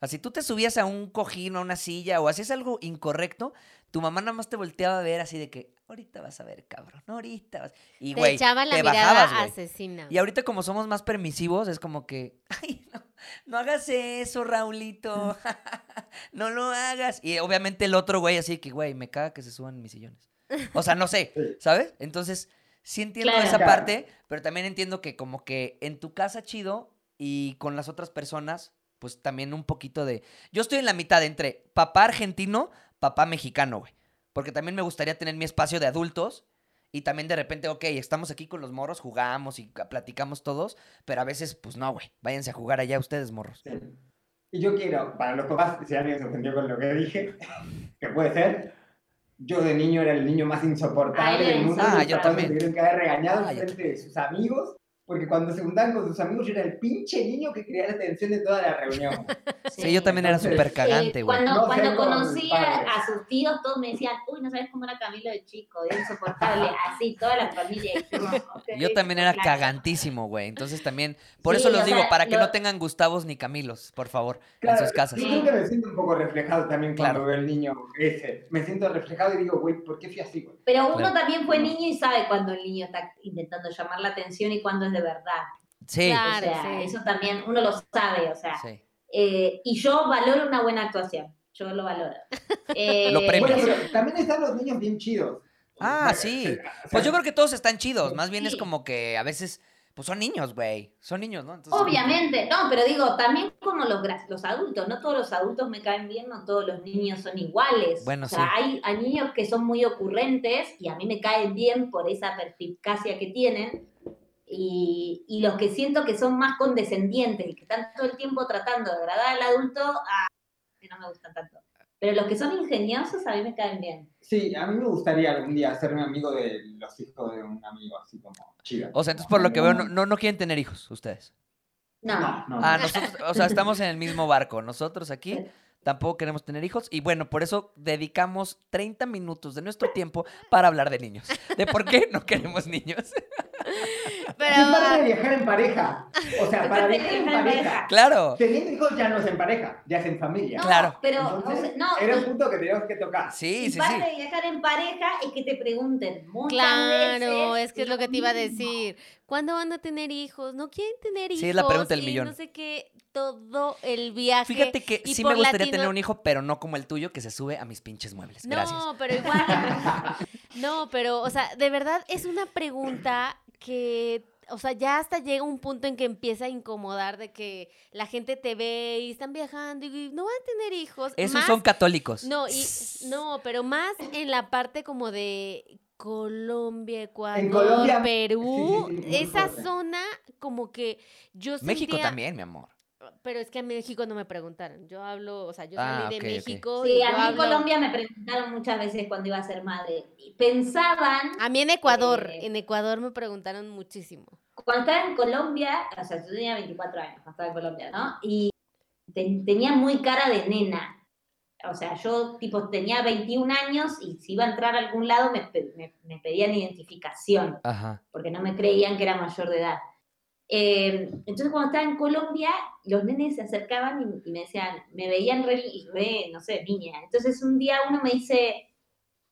Así tú te subías a un cojín o a una silla o hacías algo incorrecto, tu mamá nada más te volteaba a ver así de que, ahorita vas a ver, cabrón, ahorita vas. Y
Te
güey,
echaban la
te
mirada
bajabas, güey.
asesina.
Y ahorita como somos más permisivos, es como que, ay, no, no hagas eso, Raulito. no lo hagas. Y obviamente el otro güey así que, güey, me caga que se suban mis sillones. O sea, no sé. ¿sabes? Entonces, sí entiendo
Claro.
esa
Claro.
parte, pero también entiendo que como que en tu casa chido y con las otras personas, pues también un poquito de... Yo estoy en la mitad entre papá argentino, papá mexicano, güey. Porque también me gustaría tener mi espacio de adultos y también de repente, ok, estamos aquí con los morros, jugamos y ca- platicamos todos, pero a veces, pues no, güey. Váyanse a jugar allá ustedes, morros.
Sí. Y yo quiero, para los papás, si alguien se ofendió con lo que dije, que puede ser, yo de niño era el niño más insoportable
Ah,
del mundo.
Ah, yo
me
también.
tuvieron que haber regañado
Ah,
frente de sus amigos, porque cuando se juntaban con sus amigos yo era el pinche niño que quería la atención de toda la reunión.
Sí, yo también era súper cagante,
Eh,
güey.
cuando
No
cuando
ser como mis
conocí a, sus tíos, todos me decían, uy, no sabes cómo era Camilo de chico, era insoportable, así, toda la familia. yo, "Ok,
Yo también era
claro".
cagantísimo, güey. Entonces también, por
Sí,
eso los digo,
sea,
para que
lo-
no tengan Gustavos ni Camilos, por favor,
Claro,
en sus casas.
Yo creo que me siento un poco reflejado también cuando
Claro.
veo el niño ese. Me siento reflejado y digo, güey, ¿por qué fui así, güey?
Pero uno
Claro.
también fue niño y sabe cuando el niño está intentando llamar la atención y cuando es de verdad.
Sí,
Claro.
o sea,
sí.
eso también uno lo sabe, o sea.
sí.
eh, y yo valoro una buena actuación, yo lo valoro. Eh,
Lo.
Bueno, pero también están los niños bien chidos.
Ah, sí.
sea,
Pues yo creo que todos están chidos. Más bien es
Sí.
como que a veces Pues son niños, güey. Son niños, ¿no? Entonces,
Obviamente, no, pero digo, también como los, los adultos, no todos los adultos me caen bien, no todos los niños son iguales.
Bueno,
o sea,
sí.
hay, hay niños que son muy ocurrentes y a mí me caen bien por esa perspicacia que tienen. Y, y los que siento que son más condescendientes y que están todo el tiempo tratando de agradar al adulto, ah, que no me gustan tanto. Pero los que son ingeniosos a mí me caen bien.
Sí, a mí me gustaría algún día hacerme amigo de los hijos de un amigo, así como chido.
O sea, entonces por lo que veo, no, no, no quieren tener hijos ustedes.
No,
No, no.
Ah, nosotros, o sea, estamos en el mismo barco. Nosotros aquí tampoco queremos tener hijos. Y bueno, por eso dedicamos 30 minutos de nuestro tiempo para hablar de niños. De por qué no queremos niños.
Pero,
Es para de viajar en pareja. O sea, para viajar en pareja.
Claro.
Teniendo hijos ya no es en pareja, ya es en familia.
No,
Claro.
pero
Entonces,
o sea, no,
era un
y-
punto que teníamos que tocar.
Sí,
y
sí,
parte
sí.
de viajar en pareja es que te pregunten muchas
Claro,
veces
es que es lo que te iba a decir. ¿Cuándo van a tener hijos? ¿No quieren tener hijos?
Sí, es la pregunta del
y
millón.
No sé qué, todo el viaje.
Fíjate que
y
sí me gustaría
latino-
tener un hijo, pero no como el tuyo que se sube a mis pinches muebles. Gracias.
No, pero igual. no, pero, o sea, de verdad es una pregunta que, o sea, ya hasta llega un punto en que empieza a incomodar de que la gente te ve y están viajando y no van a tener hijos.
Esos
Más-
son católicos.
No, y no, pero más en la parte como de Colombia, Ecuador,
Colombia,
Perú,
sí, sí, sí, muy
esa zona como que yo
México
sentía-
también, mi amor.
Pero es que a México no me preguntaron. Yo hablo, o sea, yo
Ah,
salí
ok,
de. México y
Sí,
yo
a mí en Colombia me preguntaron muchas veces cuando iba a ser madre. Y pensaban,
A mí en Ecuador,
Eh,
en Ecuador me preguntaron muchísimo.
cuando estaba en Colombia, o sea, yo tenía 24 años cuando estaba en Colombia, ¿no? Y te- tenía muy cara de nena. O sea, yo tipo tenía 21 años y si iba a entrar a algún lado me, me- me pedían identificación.
Ajá.
porque no me creían que era mayor de edad. Eh, entonces cuando estaba en Colombia, los nenes se acercaban y, me decían, me veían re, no sé, niña. Entonces un día uno me dice,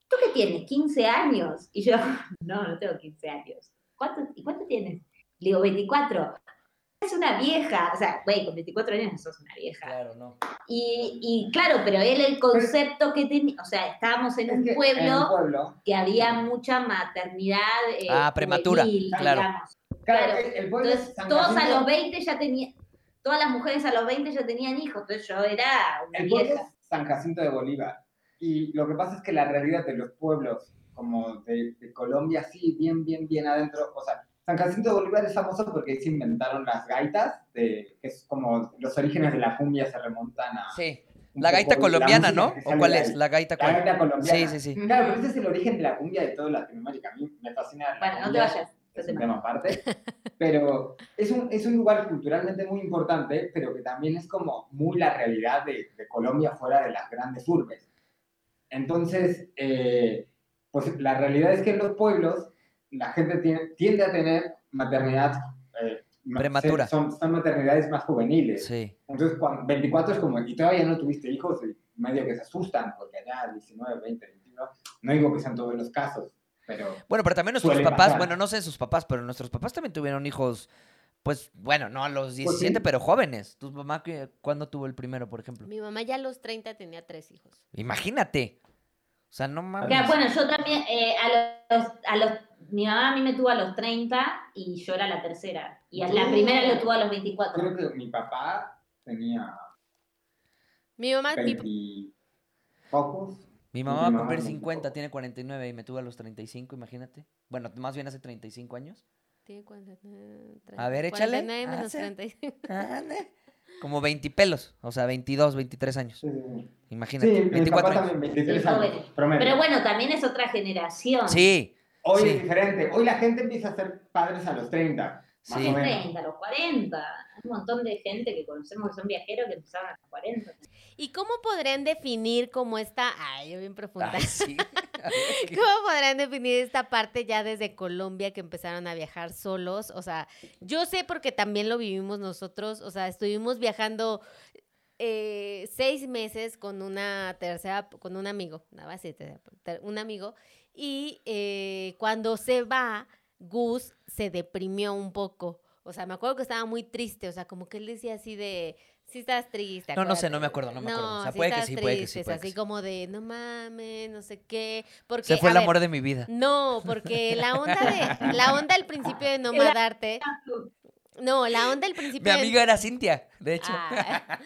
¿tú qué tienes? ¿15 años? Y yo, no, no tengo 15 años. ¿Cuánto, ¿Y cuánto tienes? Le digo, 24. Es una vieja, o sea, güey, con 24 años no sos una vieja.
Claro, no.
Y, y claro, pero él el concepto que tenía, o sea, estábamos en
Es
un
que en
pueblo
un pueblo.
que había mucha maternidad eh,
Ah, prematura,
juvenil,
claro.
digamos.
Claro,
Claro,
el, el pueblo es
Entonces, todos a los 20 ya tenían, todas las mujeres a los 20 ya tenían hijos, entonces yo era una
El pueblo
vieja.
es San Jacinto de Bolívar. Y lo que pasa es que la realidad de los pueblos, como de, de Colombia, sí, bien, bien, bien adentro. O sea, San Jacinto de Bolívar es famoso porque ahí se inventaron las gaitas, de, que es como los orígenes de la cumbia se remontan a.
Sí. La gaita
la
colombiana,
música
¿no? ¿O cuál es? La gaita
La gaita colombiana.
Sí, sí, sí.
Claro, pero ese es el origen de la cumbia de toda Latinoamérica. A mí me fascina. la
Bueno, no te
cumbia.
vayas.
es un tema aparte, pero es un, es un lugar culturalmente muy importante, pero que también es como muy la realidad de, de Colombia fuera de las grandes urbes. Entonces, eh, pues la realidad es que en los pueblos la gente tiene- tiende a tener maternidad eh, ma-
Prematura.
Son, son maternidades más juveniles.
Sí.
Entonces, cuando, 24 es como, y todavía no tuviste hijos, y medio que se asustan, porque allá 19, 20, 21, no digo que sean todos los casos, pero...
Bueno, pero también nuestros papás,
pasar.
bueno, no sé sus papás, pero nuestros papás también tuvieron hijos, pues, bueno, no a los 17,
sí.
pero jóvenes. ¿Tu mamá cuándo tuvo el primero, por ejemplo?
Mi mamá ya a los 30 tenía tres hijos.
Imagínate. O sea, no mames.
Claro, bueno, yo también, eh, a, los, a los, mi mamá a mí me tuvo a los 30 y yo era la tercera. Y a la
Oh.
primera lo tuvo a los 24.
Creo que mi papá tenía
Mi mamá, mi-
20 pocos.
Mi
mi
mamá va a cumplir
no
50,
tampoco.
tiene 49 y me tuvo a los 35, imagínate. Bueno, más bien hace 35 años.
tiene 49,
A ver, échale.
49 menos
Hace.
35.
Como 20 pelos, o sea, 22, 23 años.
Sí.
Imagínate,
Sí, mi
24
papá
años.
también, 23
Sí,
años.
Pero bueno, también es otra generación.
Sí,
Hoy
sí.
es diferente. Hoy la gente empieza a ser padres a los 30. Más
Sí.
o menos.
30, a los 40. Un montón de gente que conocemos que son viajeros que empezaron a los 40.
¿Y cómo podrían definir cómo está? Ay, yo bien profunda. ¿Cómo podrán definir esta parte ya desde Colombia que empezaron a viajar solos? O sea, yo sé porque también lo vivimos nosotros, o sea, estuvimos viajando eh, seis meses con una tercera, con un amigo, nada más un amigo, y eh, cuando se va, Gus se deprimió un poco. O sea, me acuerdo que estaba muy triste, o sea, como que él decía así de, Sí estás triste.
No, no sé, no me acuerdo, no me acuerdo. O sea,
sí
puede que sí, puede que sí, puede que
así
sí.
como de, no mames, no sé qué. Porque,
Se fue el
ver,
amor de mi vida.
No, porque la onda de, la onda al principio de no mandarte, no, la onda al principio
Mi
de-
amiga era Cintia, de hecho.
Ah,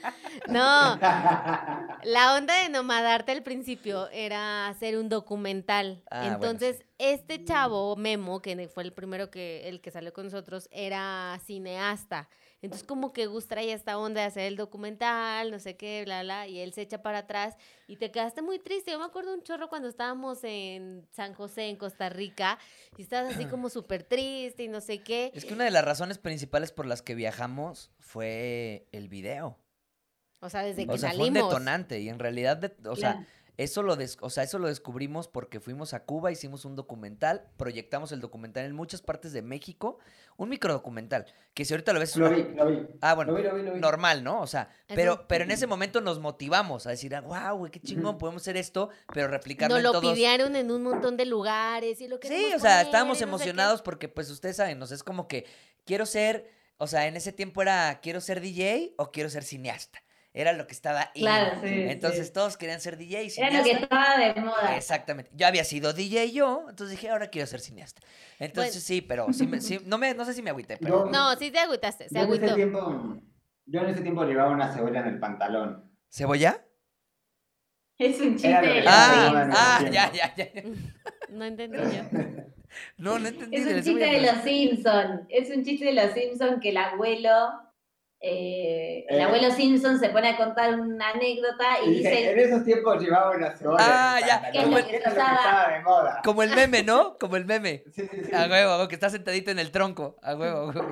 no, la onda de nomadarte al principio era hacer un documental.
Ah, bueno,
Entonces, este chavo, Memo, que fue el primero que, el que salió con nosotros, era cineasta. Entonces, como que Gus traía esta onda de hacer el documental, no sé qué, bla, bla, y él se echa para atrás y te quedaste muy triste. Yo me acuerdo un chorro cuando estábamos en San José, en Costa Rica, y estabas así como súper triste y no sé qué.
Es que una de las razones principales por las que viajamos fue el video.
O sea, desde que
O sea, fue un
salimos.
detonante y en realidad, de- o sea. Eso lo, des- o sea, eso lo descubrimos porque fuimos a Cuba, hicimos un documental, proyectamos el documental en muchas partes de México, un microdocumental, que si ahorita lo ves es
Lo
una-
vi, lo vi.
Ah, bueno,
Lo vi, lo vi, lo vi.
normal, ¿no? O sea, pero, pero en ese momento nos motivamos a decir, wow, güey, qué chingón, podemos hacer esto, pero replicarlo
Nos
en
lo
todos.
pidieron en un montón de lugares y lo que
Sí, o sea, estábamos emocionados porque, pues, ustedes saben, o sea, es como que quiero ser, o sea, en ese tiempo era, quiero ser DJ o quiero ser cineasta. Era lo que estaba in.
Claro, sí,
Entonces
sí.
todos querían ser DJ y
Era lo que estaba de moda.
Exactamente. Yo había sido DJ yo, entonces dije, ahora quiero ser cineasta. Entonces
Bueno.
sí, pero sí, me- sí, no, me, no sé si me agüité, pero...
No, sí te agüitaste, se
Yo en, ese tiempo, yo en ese tiempo llevaba una cebolla en el pantalón.
¿Cebolla?
Es un chiste
Ah, ah, ya, ya, ya.
No entendí yo.
No, no entendí.
Es un chiste de los Simpsons. Es un chiste de los Simpsons que el abuelo, eh, el
Eh.
abuelo Simpson se pone a contar una anécdota y
Y dice, en esos tiempos llevaba una cebolla
Ah, ya. Como el meme, ¿no? Como el meme.
Sí, sí, sí.
A huevo, que está sentadito en el tronco. A huevo, a huevo.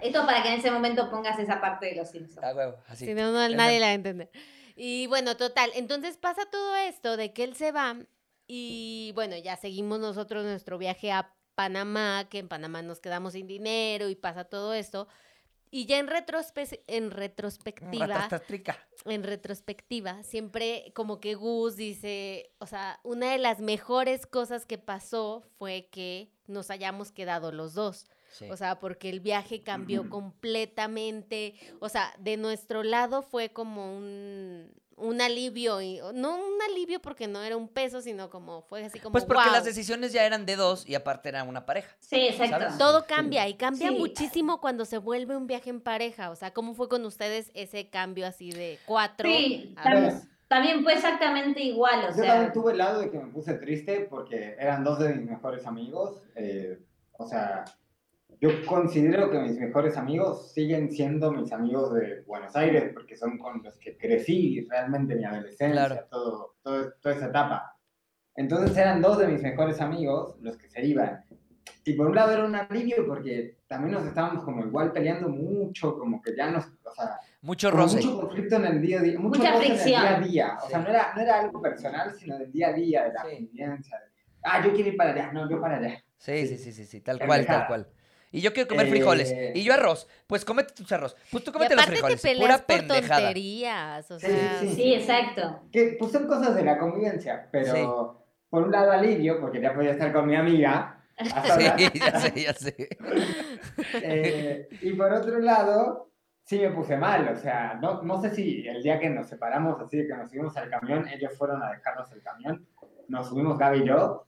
esto para que en ese momento pongas esa parte de los Simpsons.
A huevo, así.
Si no, no, nadie la va a entender. Y bueno, total. Entonces pasa todo esto de que él se va y bueno, ya seguimos nosotros nuestro viaje a Panamá, que en Panamá nos quedamos sin dinero y pasa todo esto. Y ya en, retrospe- en retrospectiva, en retrospectiva, siempre como que Gus dice, o sea, una de las mejores cosas que pasó fue que nos hayamos quedado los dos.
Sí.
O sea, porque el viaje cambió completamente. O sea, de nuestro lado fue como un, un alivio. Y, no un alivio porque no era un peso, sino como fue así como.
pues porque las decisiones ya eran de dos y aparte era una pareja.
Sí, exacto.
¿Sabes?
Todo cambia y cambia
Sí.
muchísimo cuando se vuelve un viaje en pareja. O sea, ¿cómo fue con ustedes ese cambio así de cuatro?
Sí,
a
también,
dos?
también fue exactamente igual, o
Yo
sea,
también tuve el lado de que me puse triste porque eran dos de mis mejores amigos. eh, o sea, yo considero que mis mejores amigos siguen siendo mis amigos de Buenos Aires porque son con los que crecí realmente mi adolescencia,
Claro.
todo, todo- toda esa etapa. Entonces eran dos de mis mejores amigos los que se iban. Y por un lado era un alivio porque también nos estábamos como igual peleando mucho, como que ya nos, o sea,
Mucho roce.
mucho conflicto en el día a día, mucho
Mucha
roce en el
fricción.
día a día. O sea,
Sí.
no era, no era algo personal, sino del día a día, de la
Sí.
convivencia. de, ah, yo quiero ir para allá, no, yo para allá.
Sí, sí, sí, sí, sí, tal cual, tal cual. Y yo quiero comer
Eh,
frijoles. Y yo arroz. Pues cómete tus arroz. Pues tú
Y
cómete los
aparte te
frijoles.
peleas
Pura
por
pendejada.
tonterías. O
Sí,
sea,
sí,
sí, exacto.
Que pues son cosas de la convivencia, pero
Sí.
por un lado alivio, porque ya podía estar con mi amiga. hasta
Sí, ya sé, ya sé.
Eh, y por otro lado, sí me puse mal, o sea, no, no sé si el día que nos separamos, así de que nos subimos al camión, ellos fueron a dejarnos el camión, nos subimos Gaby y yo,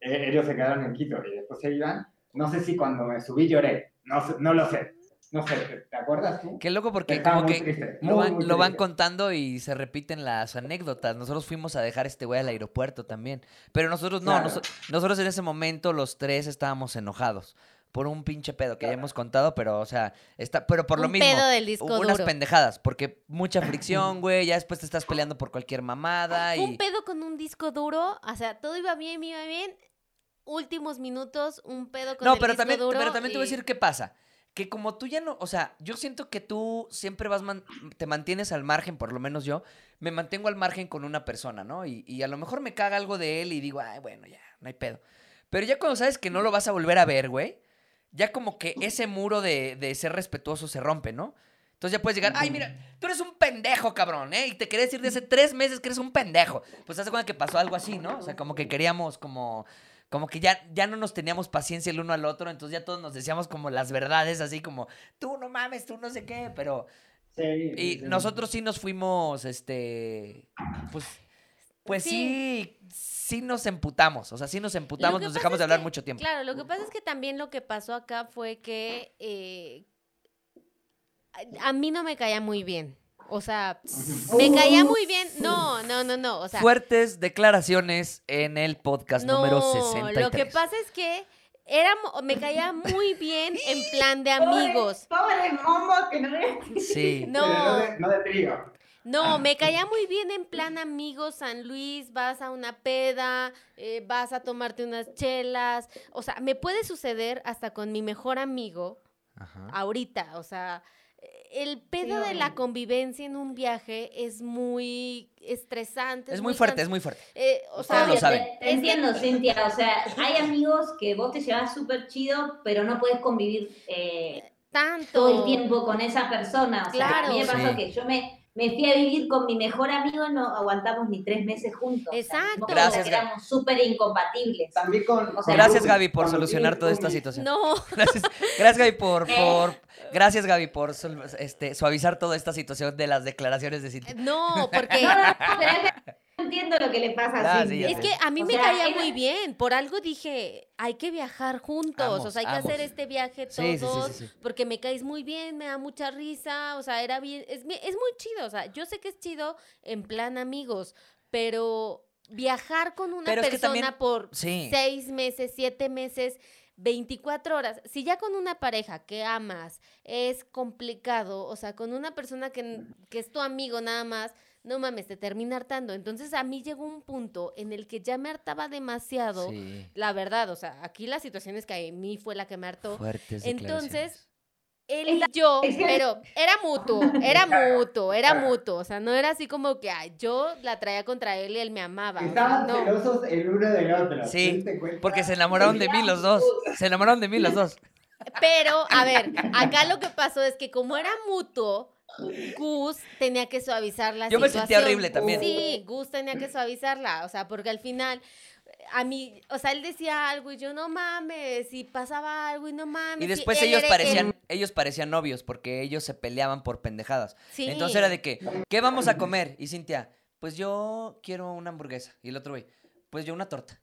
eh, ellos se quedaron en Quito y después se iban, no sé si cuando me subí lloré, no, sé- no lo sé, no sé, ¿te, acuerdas tú?
Qué loco porque
Estaba
como que
triste,
lo van,
muy
lo van
triste.
contando y se repiten las anécdotas. Nosotros fuimos a dejar a este güey al aeropuerto también. Pero nosotros no,
Claro.
noso- nosotros en ese momento los tres estábamos enojados por un pinche pedo que ya hemos contado, pero o sea, está, pero por lo
un
mismo.
pedo del disco
Hubo unas
duro.
pendejadas, porque mucha fricción, güey, ya después te estás peleando por cualquier mamada
un
y...
pedo con un disco duro, o sea, todo iba bien, iba bien. Últimos minutos, un pedo con
No,
el
pero
disco
también,
duro.
pero también te voy a
y-
decir qué pasa. Que como tú ya no, o sea, yo siento que tú siempre vas, man- te mantienes al margen, por lo menos yo, me mantengo al margen con una persona, ¿no? Y, y a lo mejor me caga algo de él y digo, ay, bueno, ya, no hay pedo. Pero ya cuando sabes que no lo vas a volver a ver, güey, ya como que ese muro de, de ser respetuoso se rompe, ¿no? Entonces ya puedes llegar, ay, mira, tú eres un pendejo, cabrón, ¿eh? Y te quería decir de hace tres meses que eres un pendejo. Pues hace cuenta que pasó algo así, ¿no? O sea, como que queríamos como como que ya, ya no nos teníamos paciencia el uno al otro, entonces ya todos nos decíamos como las verdades, así como, tú no mames, tú no sé qué, pero
Sí, sí,
Y
sí.
nosotros sí nos fuimos, este, pues, pues sí.
Sí.
sí, nos emputamos, o sea, sí nos emputamos, nos dejamos de hablar
que,
mucho tiempo.
Claro, lo que pasa es que también lo que pasó acá fue que eh, a mí no me caía muy bien. O sea, me caía muy bien. No, no, no, no. O sea,
Fuertes declaraciones en el podcast
no,
número 63.
lo que pasa es que era, me caía muy bien en plan de amigos.
Pobre, pobre momo que no.
Sí.
No.
No de, no de trío.
No, me caía muy bien en plan amigos, San Luis, vas a una peda, eh, vas a tomarte unas chelas. O sea, me puede suceder hasta con mi mejor amigo
Ajá.
ahorita. O sea, el pedo
Sí,
de la convivencia en un viaje es muy estresante.
Es muy fuerte, es muy fuerte.
eh, o
Ustedes
sea,
lo saben.
Te, te entiendo, Cintia. O sea, hay amigos que vos te llevas súper chido, pero no puedes convivir eh,
tanto.
todo el tiempo con esa persona. O sea, a mí me
Claro.
pasó
Sí.
que yo me, me fui a vivir con mi mejor amigo, no aguantamos ni tres meses juntos. O sea,
Exacto.
Gracias, Gaby.
éramos súper incompatibles.
También con.
O sea,
Gracias, Gaby, por solucionar toda esta situación.
No,
Gracias, gracias Gaby, por,
Eh.
por, gracias, Gaby, por este, suavizar toda esta situación de las declaraciones de Cintia.
no, porque
No, no, entiendo lo que le pasa
Ah,
a
sí,
Cintia.
Es que a mí
O
me
sea,
caía
era-
muy bien. Por algo dije, hay que viajar juntos. o sea, hay que hacer este viaje
Sí, sí, sí,
todos.
sí, sí.
Porque me caes muy bien, me da mucha risa. O sea, era bien. Es, muy chido. O sea, yo sé que es chido en plan amigos. Pero viajar con una
Pero es que
persona
también-
por
Sí.
seis meses, siete meses. 24 horas. Si ya con una pareja que amas es complicado, o sea, con una persona que, que es tu amigo nada más, no mames, te termina hartando. Entonces a mí llegó un punto en el que ya me hartaba demasiado.
Sí.
La verdad, o sea, aquí la situación es que a mí fue la que me hartó.
Fuertes
Entonces. Él y yo, pero era mutuo, era mutuo, era mutuo. O sea, no era así como que ay, yo la traía contra él y él me amaba. o sea,
Estaban
no.
celosos el uno del otro.
Sí. Porque se enamoraron de mí los dos. Se enamoraron de mí los dos.
Pero, a ver, acá lo que pasó es que como era mutuo, Gus tenía que suavizar la
Yo me
situación.
sentía horrible también.
Sí, Gus tenía que suavizarla, o sea, porque al final a mí, o sea, él decía algo y yo no mames, y pasaba algo y no mames.
Y después ellos parecían, ellos parecían novios porque ellos se peleaban por pendejadas.
Sí.
Entonces era de que, ¿qué vamos a comer? Y Cintia, pues yo quiero una hamburguesa. Y el otro güey, pues yo una torta.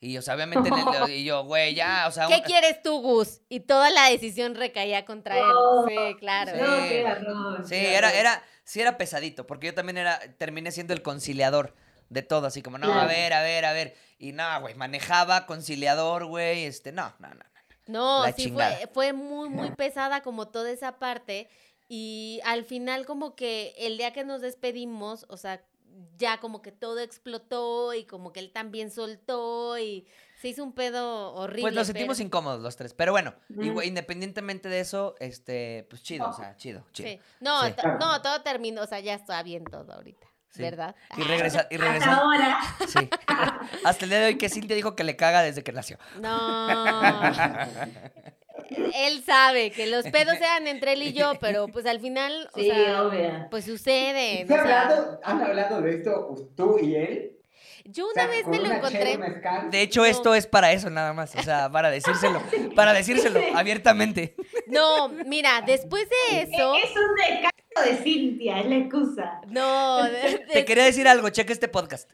Y o sea, obviamente, en el- y yo, güey, ya, o sea,
¿Qué
un-
quieres tú, Gus? Y toda la decisión recaía contra
No.
él. Sí, claro.
Sí.
No, qué garrón,
Sí,
qué
era, era, sí era pesadito, porque yo también era, terminé siendo el conciliador de todo, así como, no, a ver, a ver, a ver. Y no, güey, manejaba conciliador, güey, este, no, no, no. no.
No, sí fue, fue muy, muy pesada como toda esa parte. Y al final como que el día que nos despedimos, o sea, ya como que todo explotó y como que él también soltó y se hizo un pedo horrible.
Pues nos sentimos
pero-
incómodos los tres, pero bueno, igual, independientemente de eso, este, pues chido, o sea, chido, chido.
Sí. No,
Sí.
no, todo terminó, o sea, ya está bien todo ahorita,
Sí.
¿verdad?
Y regresa, y
Hasta
regresa,
ahora.
sí. Hasta el día de hoy que Cintia dijo que le caga desde que nació.
No. él sabe que los pedos sean entre él y yo, pero pues al final, o
Sí,
sea,
obvio.
pues sucede.
¿Se ha hablado, ¿Han hablado de esto tú y él?
Yo
O
una
sea,
vez me lo encontré.
De hecho,
No.
esto es para eso nada más, o sea, para decírselo, para decírselo abiertamente.
No, mira, después de eso.
Es un descargo de Cintia, es la excusa.
No, de-
Te quería decir algo, checa este podcast.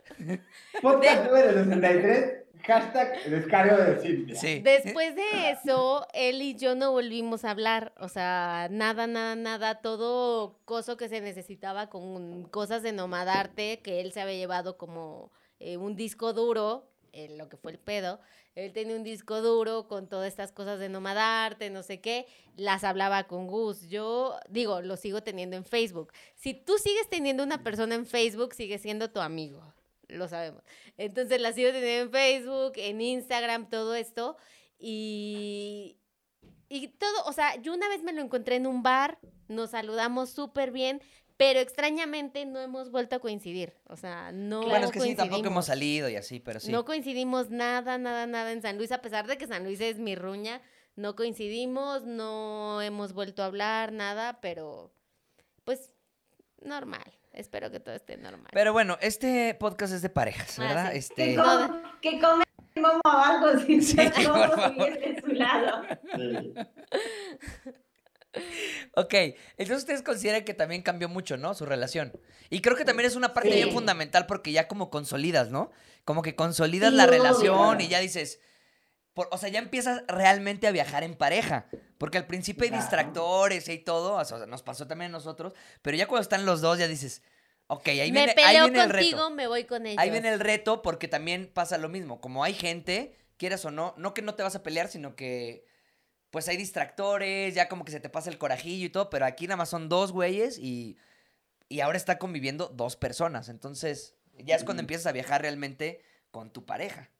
Podcast número 63, hashtag descargo de Cintia.
Sí.
después de eso, él y yo no volvimos a hablar. O sea, nada, nada, nada. Todo coso que se necesitaba con cosas de nomadarte, que él se había llevado como eh, un disco duro, lo que fue el pedo. Él tenía un disco duro con todas estas cosas de nomadarte, no sé qué. Las hablaba con Gus. Yo digo, lo sigo teniendo en Facebook. Si tú sigues teniendo una persona en Facebook, sigue siendo tu amigo. Lo sabemos. Entonces la sigo teniendo en Facebook, en Instagram, todo esto. Y, y todo, o sea, yo una vez me lo encontré en un bar, nos saludamos súper bien, pero extrañamente no hemos vuelto a coincidir. O sea, no
Bueno, es que sí, tampoco hemos salido y así, pero sí.
No coincidimos nada, nada, nada en San Luis, a pesar de que San Luis es mi ruña, no coincidimos, no hemos vuelto a hablar, nada, pero pues normal. Espero que todo esté normal.
Pero bueno, este podcast es de parejas,
Ah,
¿verdad?
sí.
Este,
Que, com- que come momo abajo sin
Sí,
todo
por favor.
de su lado.
Sí.
Ok, entonces ustedes consideran que también cambió mucho, ¿no? Su relación. Y creo que también es una parte
Sí.
bien fundamental porque ya como consolidas, ¿no? Como que consolidas
Sí,
la
obvio.
relación y ya dices, por- o sea, ya empiezas realmente a viajar en pareja. Porque al principio hay
Claro.
distractores y todo, o sea, nos pasó también a nosotros, pero ya cuando están los dos ya dices, ok, ahí
me
viene, ahí
peleo
viene el
contigo,
reto.
me voy con ellos.
Ahí viene el reto porque también pasa lo mismo. Como hay gente, quieras o no, no que no te vas a pelear, sino que pues hay distractores, ya como que se te pasa el corajillo y todo, pero aquí nada más son dos güeyes y, y ahora está conviviendo dos personas. Entonces, ya es cuando empiezas a viajar realmente con tu pareja.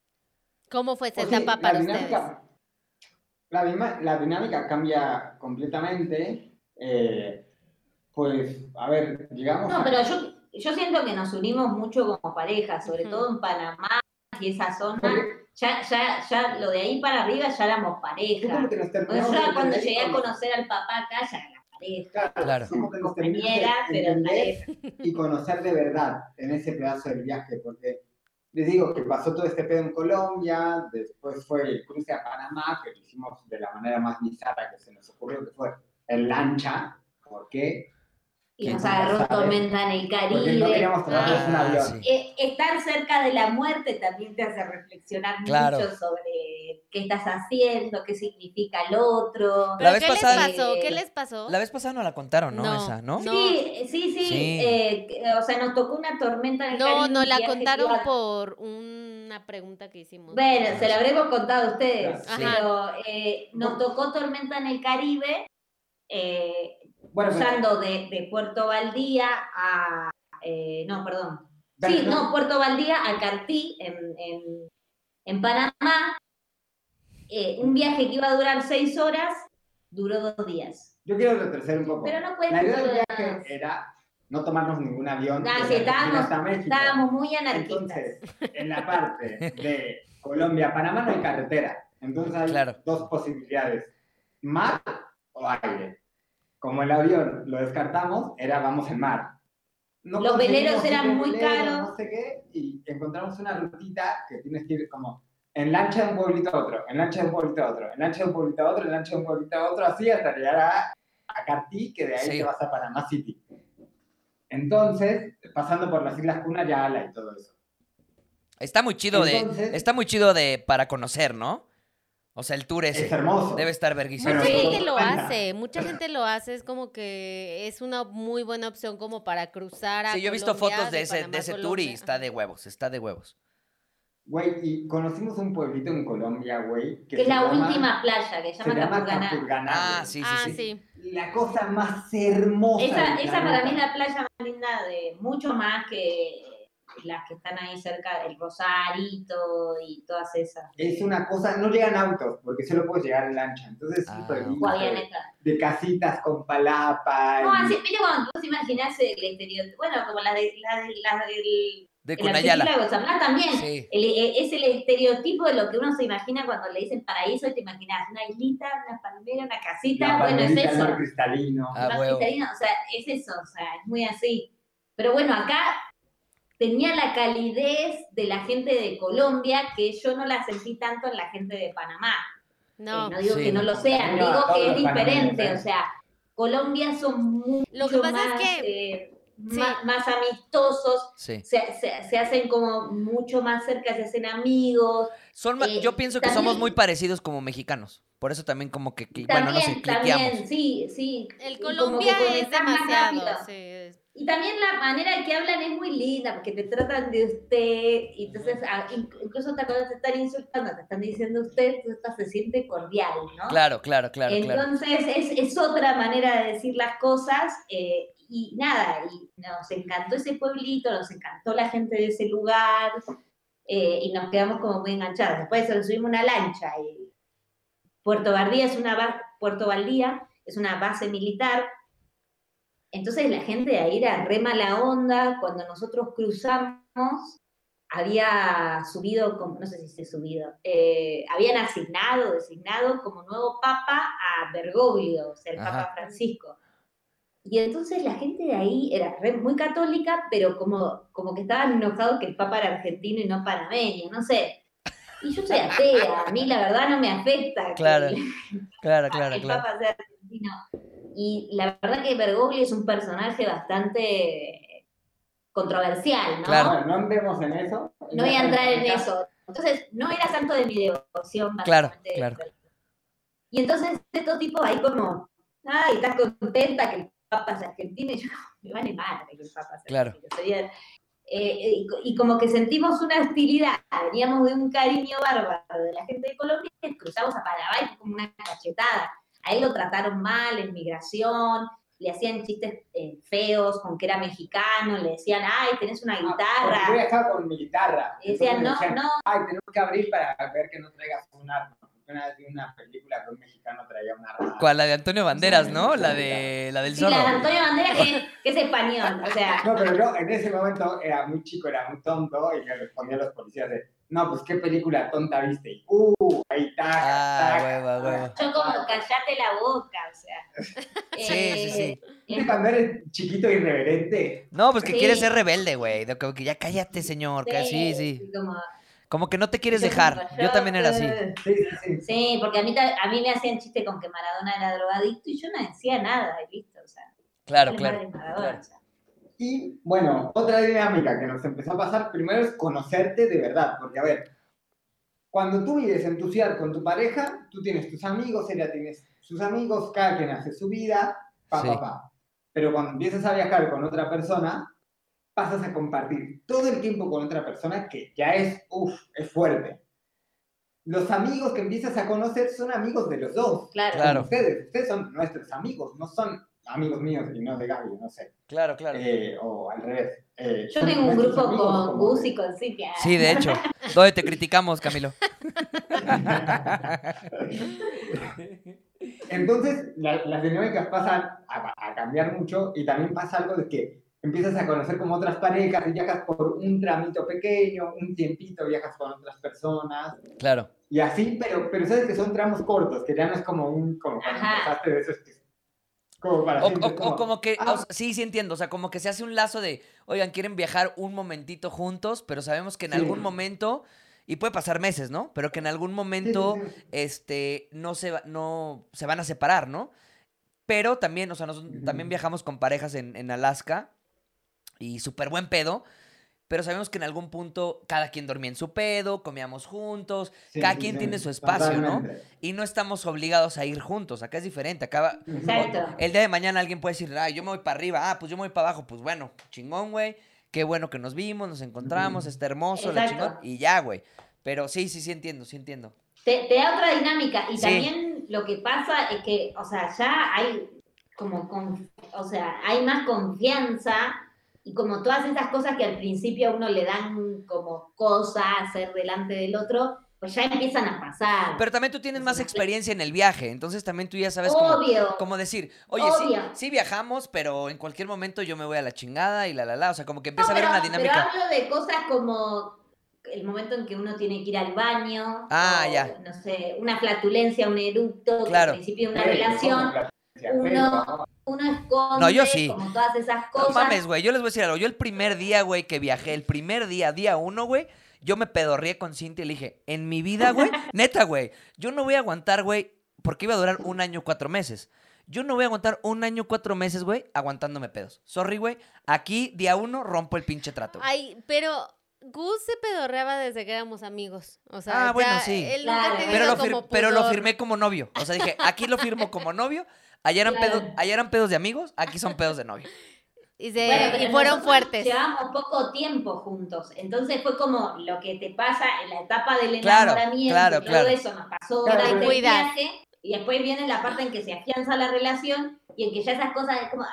¿Cómo fue esa
Pues sí,
etapa
la
para ustedes?
dinámica- La, dinámica cambia completamente. eh, pues, a ver, digamos.
No,
a-
pero yo, yo siento que nos unimos mucho como pareja, sobre todo en Panamá y esa zona.
porque
Ya, ya, ya, lo de ahí para arriba ya éramos pareja.
que nos
O sea, cuando llegué a
con-
conocer al papá acá, ya era pareja.
Claro.
como que nos
pero pareja.
y conocer de verdad en ese pedazo del viaje, porque les digo que pasó todo este pedo en Colombia, después fue el cruce a Panamá, que lo hicimos de la manera más bizarra que se nos ocurrió, que fue en lancha, ¿por qué?
Y
¿Qué
nos agarró
sabe?
tormenta en el
no
Caribe.
queríamos tomarnos un
Ah,
avión.
sí.
Eh, estar cerca de la muerte también te hace reflexionar
Claro.
mucho sobre qué estás haciendo, qué significa el otro.
¿Pero
vez
qué
pasada-
les pasó? ¿Qué les pasó?
La vez pasada no la contaron, ¿no?
No,
Esa, ¿no?
no.
Sí, sí, sí.
Sí.
eh, o sea, nos tocó una tormenta en el
No,
Caribe.
no
un
la contaron
iba-
por una pregunta que hicimos.
Bueno, se la habremos contado a ustedes,
Ajá.
pero eh, nos tocó tormenta en el Caribe, eh,
Bueno, pero-
cruzando de, de Puerto Valdía a... eh, no, perdón.
Dale,
Sí,
no.
no, Puerto Valdía a Cartí, en, en, en Panamá. Eh, un viaje que iba a durar seis horas, duró dos días.
Yo quiero retroceder un poco.
Pero no
La idea del viaje era no tomarnos ningún avión
sí, estábamos-
hasta México.
Estábamos muy anarquistas.
Entonces, en la parte de Colombia a Panamá no hay carretera. Entonces hay
Claro.
dos posibilidades, mar o aire. Como el avión lo descartamos, era vamos en mar. No
Los veleros eran muy
velero,
caros.
No sé qué, y encontramos una rutita que tienes que ir como en lancha de un pueblito a otro, en lancha de un pueblito a otro, en lancha de un pueblito a otro, en lancha de un pueblito a otro, así hasta llegar a, a Cartí, que de ahí
Sí.
te vas a Panamá City. Entonces, pasando por las Islas Cuna, Yala y todo eso.
Está muy chido
Entonces-
de. Está muy chido de para conocer, ¿no? O sea, el tour ese.
Es hermoso.
Debe estar verguísimo.
Mucha gente lo hace, mucha gente lo hace, es como que es una muy buena opción como para cruzar a
Sí, yo he visto
Colombia,
fotos de ese,
Panamá
de ese tour y está de huevos, está de huevos.
Güey, y conocimos un pueblito en Colombia, güey.
Que es
se
la
llama-
última playa, que se
Se
llama
llama
Capurganá.
Capurganá,
Ah, sí, sí,
Ah,
sí.
sí.
La cosa más hermosa.
Esa, esa para mí es la playa más linda de mucho más que las que están ahí cerca del Rosarito y todas esas.
Es una cosa, no llegan autos, porque solo puedes llegar en lancha. Entonces,
Ah.
De casitas con palapa.
No,
y-
así, viste cuando vos imaginás el estereotipo, bueno, como la de la, de, la del
De
el
Cunayala.
de Blas también.
Sí.
El- eh, es el estereotipo de lo que uno se imagina cuando le dicen paraíso y te imaginas una islita, una palmera, una casita,
la
bueno, es
palmerita, el
eso.
mar cristalino.
Ah, huevo.
cristalino, o sea, es eso, o sea, es muy así. Pero bueno, acá tenía la calidez de la gente de Colombia que yo no la sentí tanto en la gente de Panamá.
No,
Eh, no digo
Sí.
que no lo sean,
No,
digo
todos
que es diferente,
¿eh?
o sea, Colombia son mucho
Lo que pasa es
más,
que-
eh,
sí.
más, más amistosos,
Sí.
se, se- se hacen como mucho más cerca, se hacen amigos.
Son
Eh,
yo pienso que
también-
somos muy parecidos como mexicanos. Por eso también como que, que- bueno, no
También,
sé,
también, sí, sí.
el Colombia es demasiado.
rápido.
sí, es-
Y también la manera que hablan es muy linda, porque te tratan de usted, y entonces a- in- incluso cuando te están insultando, te están diciendo usted, tú estás- se siente cordial, ¿no?
Claro, claro, claro, claro.
Entonces es, es otra manera de decir las cosas, eh, y nada, y nos encantó ese pueblito, nos encantó la gente de ese lugar, eh, y nos quedamos como muy enganchados. Después nos subimos una lancha, y Puerto Bardía es una Puerto Valdía es una base militar, entonces la gente de ahí era re mala onda. Cuando nosotros cruzamos, había subido, como, no sé si se ha subido, eh, habían asignado, designado como nuevo papa a Bergoglio, o sea, el
Ajá.
Papa Francisco. Y entonces la gente de ahí era re- muy católica, pero como, como que estaban enojados que el papa era argentino y no panameño, no sé. Y yo soy atea, a mí la verdad no me afecta. que
Claro,
el-
Claro, claro,
el
claro.
Papa sea argentino. Y la verdad que Bergoglio es un personaje bastante controversial, ¿no?
Claro.
No, andemos en eso.
No voy a entrar en eso. Entonces, no era santo de mi devoción.
Claro, claro.
Y entonces estos tipos ahí como, ay, estás contenta que el Papa es argentino. Y yo, me vale madre que el Papa sea
Claro.
argentino. Sería- eh, y, y como que sentimos una hostilidad, veníamos de un cariño bárbaro de la gente de Colombia, y cruzamos a Paraguay como una cachetada. A él lo trataron mal en migración, le hacían chistes eh, feos con que era mexicano, le decían, ay, tenés una
Ah, Yo
guitarra.
viajaba con mi guitarra.
Y decían, no,
decían,
no,
Ay, tenemos que abrir para ver que no traigas un arma. Una vez vi una película que un mexicano traía un arma.
¿Cuál? La de Antonio Banderas, ¿no? La de la del
Sí, la de. Antonio Bandera, que, que es español. O sea,
No, pero yo en ese momento era muy chico, era muy tonto y me respondía a los policías de, no, pues qué película tonta viste. Y, uh, ahí está.
Ah, huevo, huevo.
yo como callate la boca, o sea.
Sí, sí, sí.
Eh,
¿Viste cuando eres chiquito e irreverente?
No, pues que
Sí.
quieres ser rebelde, güey. Que, ya cállate, señor. que sí, sí.
Como,
Como que no te quieres dejar. Yo también era así.
Sí, sí, sí.
sí, porque a mí, a mí me hacían chiste con que Maradona era drogadicto y yo no decía nada, y listo, o sea.
Claro, claro.
Maradona,
claro.
o sea.
Y bueno, otra dinámica que nos empezó a pasar primero es conocerte de verdad, porque a ver, cuando tú vives en tu ciudad con tu pareja, tú tienes tus amigos, ella tiene sus amigos, cada quien hace su vida, pa,
Sí.
pa, pa. Pero cuando empiezas a viajar con otra persona, pasas a compartir todo el tiempo con otra persona que ya es, uff, es fuerte. Los amigos que empiezas a conocer son amigos de los dos.
Claro.
Claro.
Ustedes, ustedes son nuestros amigos, no son amigos míos y no de Gaby, no sé.
Claro, claro.
Eh, o al revés. Eh,
Yo tengo un grupo
amigos
con Gus y con Silvia.
Sí, de hecho. ¿Dónde te criticamos, Camilo?
Entonces, la- las dinámicas pasan a, a cambiar mucho y también pasa algo de que empiezas a conocer como otras parejas y viajas por un tramito pequeño, un tiempito viajas con otras personas
Claro.
y así, pero, pero sabes que son tramos cortos, que ya no es como un, como cuando empezaste de esos que- como para
O, como que,
ah.
o sí, sí entiendo, o sea, como que se hace un lazo de, oigan, quieren viajar un momentito juntos, pero sabemos que en
Sí.
algún momento, y puede pasar meses, ¿no? Pero que en algún
Sí, sí,
momento,
sí.
este, no se, va- no, se van a separar, ¿no? Pero también, o sea, nosotros también viajamos con parejas en, en Alaska y súper buen pedo, pero sabemos que en algún punto cada quien dormía en su pedo, comíamos juntos,
Sí,
cada
sí,
quien
sí,
tiene su espacio, ¿no? y no estamos obligados a ir juntos, acá es diferente, acá va-
Exacto.
el día de mañana alguien puede decir, ay, yo me voy para arriba, ah, pues yo me voy para abajo, pues bueno, chingón, güey, qué bueno que nos vimos, nos encontramos, está hermoso, la chingón, y ya, güey. Pero sí, sí, sí entiendo, sí entiendo.
Te, te da otra dinámica y
Sí.
también lo que pasa es que, o sea, ya hay como, con- o sea, hay más confianza y como todas esas cosas que al principio a uno le dan como cosa hacer delante del otro, pues ya empiezan a pasar.
Pero también tú tienes más experiencia en el viaje, entonces también tú ya sabes cómo,
Obvio.
cómo decir, oye, sí,
Obvio.
sí viajamos, pero en cualquier momento yo me voy a la chingada y la la la, o sea, como que
No,
empieza a haber
pero,
una
pero
dinámica.
hablo de cosas como el momento en que uno tiene que ir al baño.
Ah,
o,
ya.
No sé, una flatulencia, un eructo, que
Claro.
al principio de una
Pero,
relación,
¿cómo la-
uno- uno esconde
No, yo sí.
como todas esas
No
cosas.
mames, güey, yo les voy a decir algo, yo el primer día, güey, que viajé, el primer día, día uno, güey, yo me pedorrié con Cintia y le dije, en mi vida, güey, neta, güey, yo no voy a aguantar, güey, porque iba a durar un año, cuatro meses. Yo no voy a aguantar un año, cuatro meses, güey, aguantándome pedos. Sorry, güey, aquí, día uno, rompo el pinche trato.
Ay, pero Gus se pedorreaba desde que éramos amigos. O sea,
Ah, bueno, sí.
Él
Claro.
nunca ha
Pero lo,
como
pero lo firmé como novio. O sea, dije, aquí lo firmo como novio. Allá eran,
Claro.
pedos, allá eran pedos de amigos, aquí son pedos de novio.
Y, se-
Bueno,
y
pero
fueron fuertes.
Llevamos poco tiempo juntos, entonces fue como lo que te pasa en la etapa del
Claro,
enamoramiento,
claro,
y todo
claro.
eso nos pasó
Claro,
durante el viaje, y después viene la parte en que se afianza la relación y en que ya esas cosas es como,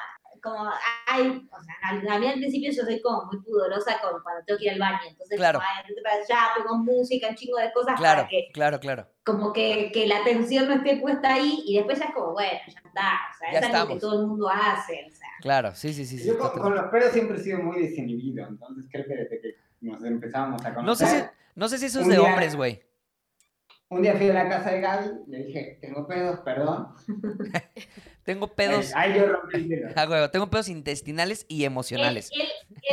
como ay, o sea, a, mí al principio yo soy como muy pudorosa con cuando tengo que ir al baño, entonces
Claro.
como, ay, vete para allá, pongo música, un chingo de cosas
Claro,
para que
claro, claro.
como que, que la atención no esté puesta ahí y después ya es como, bueno, ya está, o sea,
Ya
es algo
estamos.
que todo el mundo hace, o sea.
Claro, sí, sí, sí. sí,
Yo con,
total.
con los pedos siempre he sido muy desinhibido, entonces creo que desde que nos empezamos a
No sé
conocer.
si, no sé si eso es de
día-
hombres, güey.
Un día fui a la casa de Gaby, le dije, tengo pedos, perdón.
Tengo pedos.
Ahí, ahí yo rompí el hielo.
A huevo, tengo pedos intestinales y emocionales.
Él, él,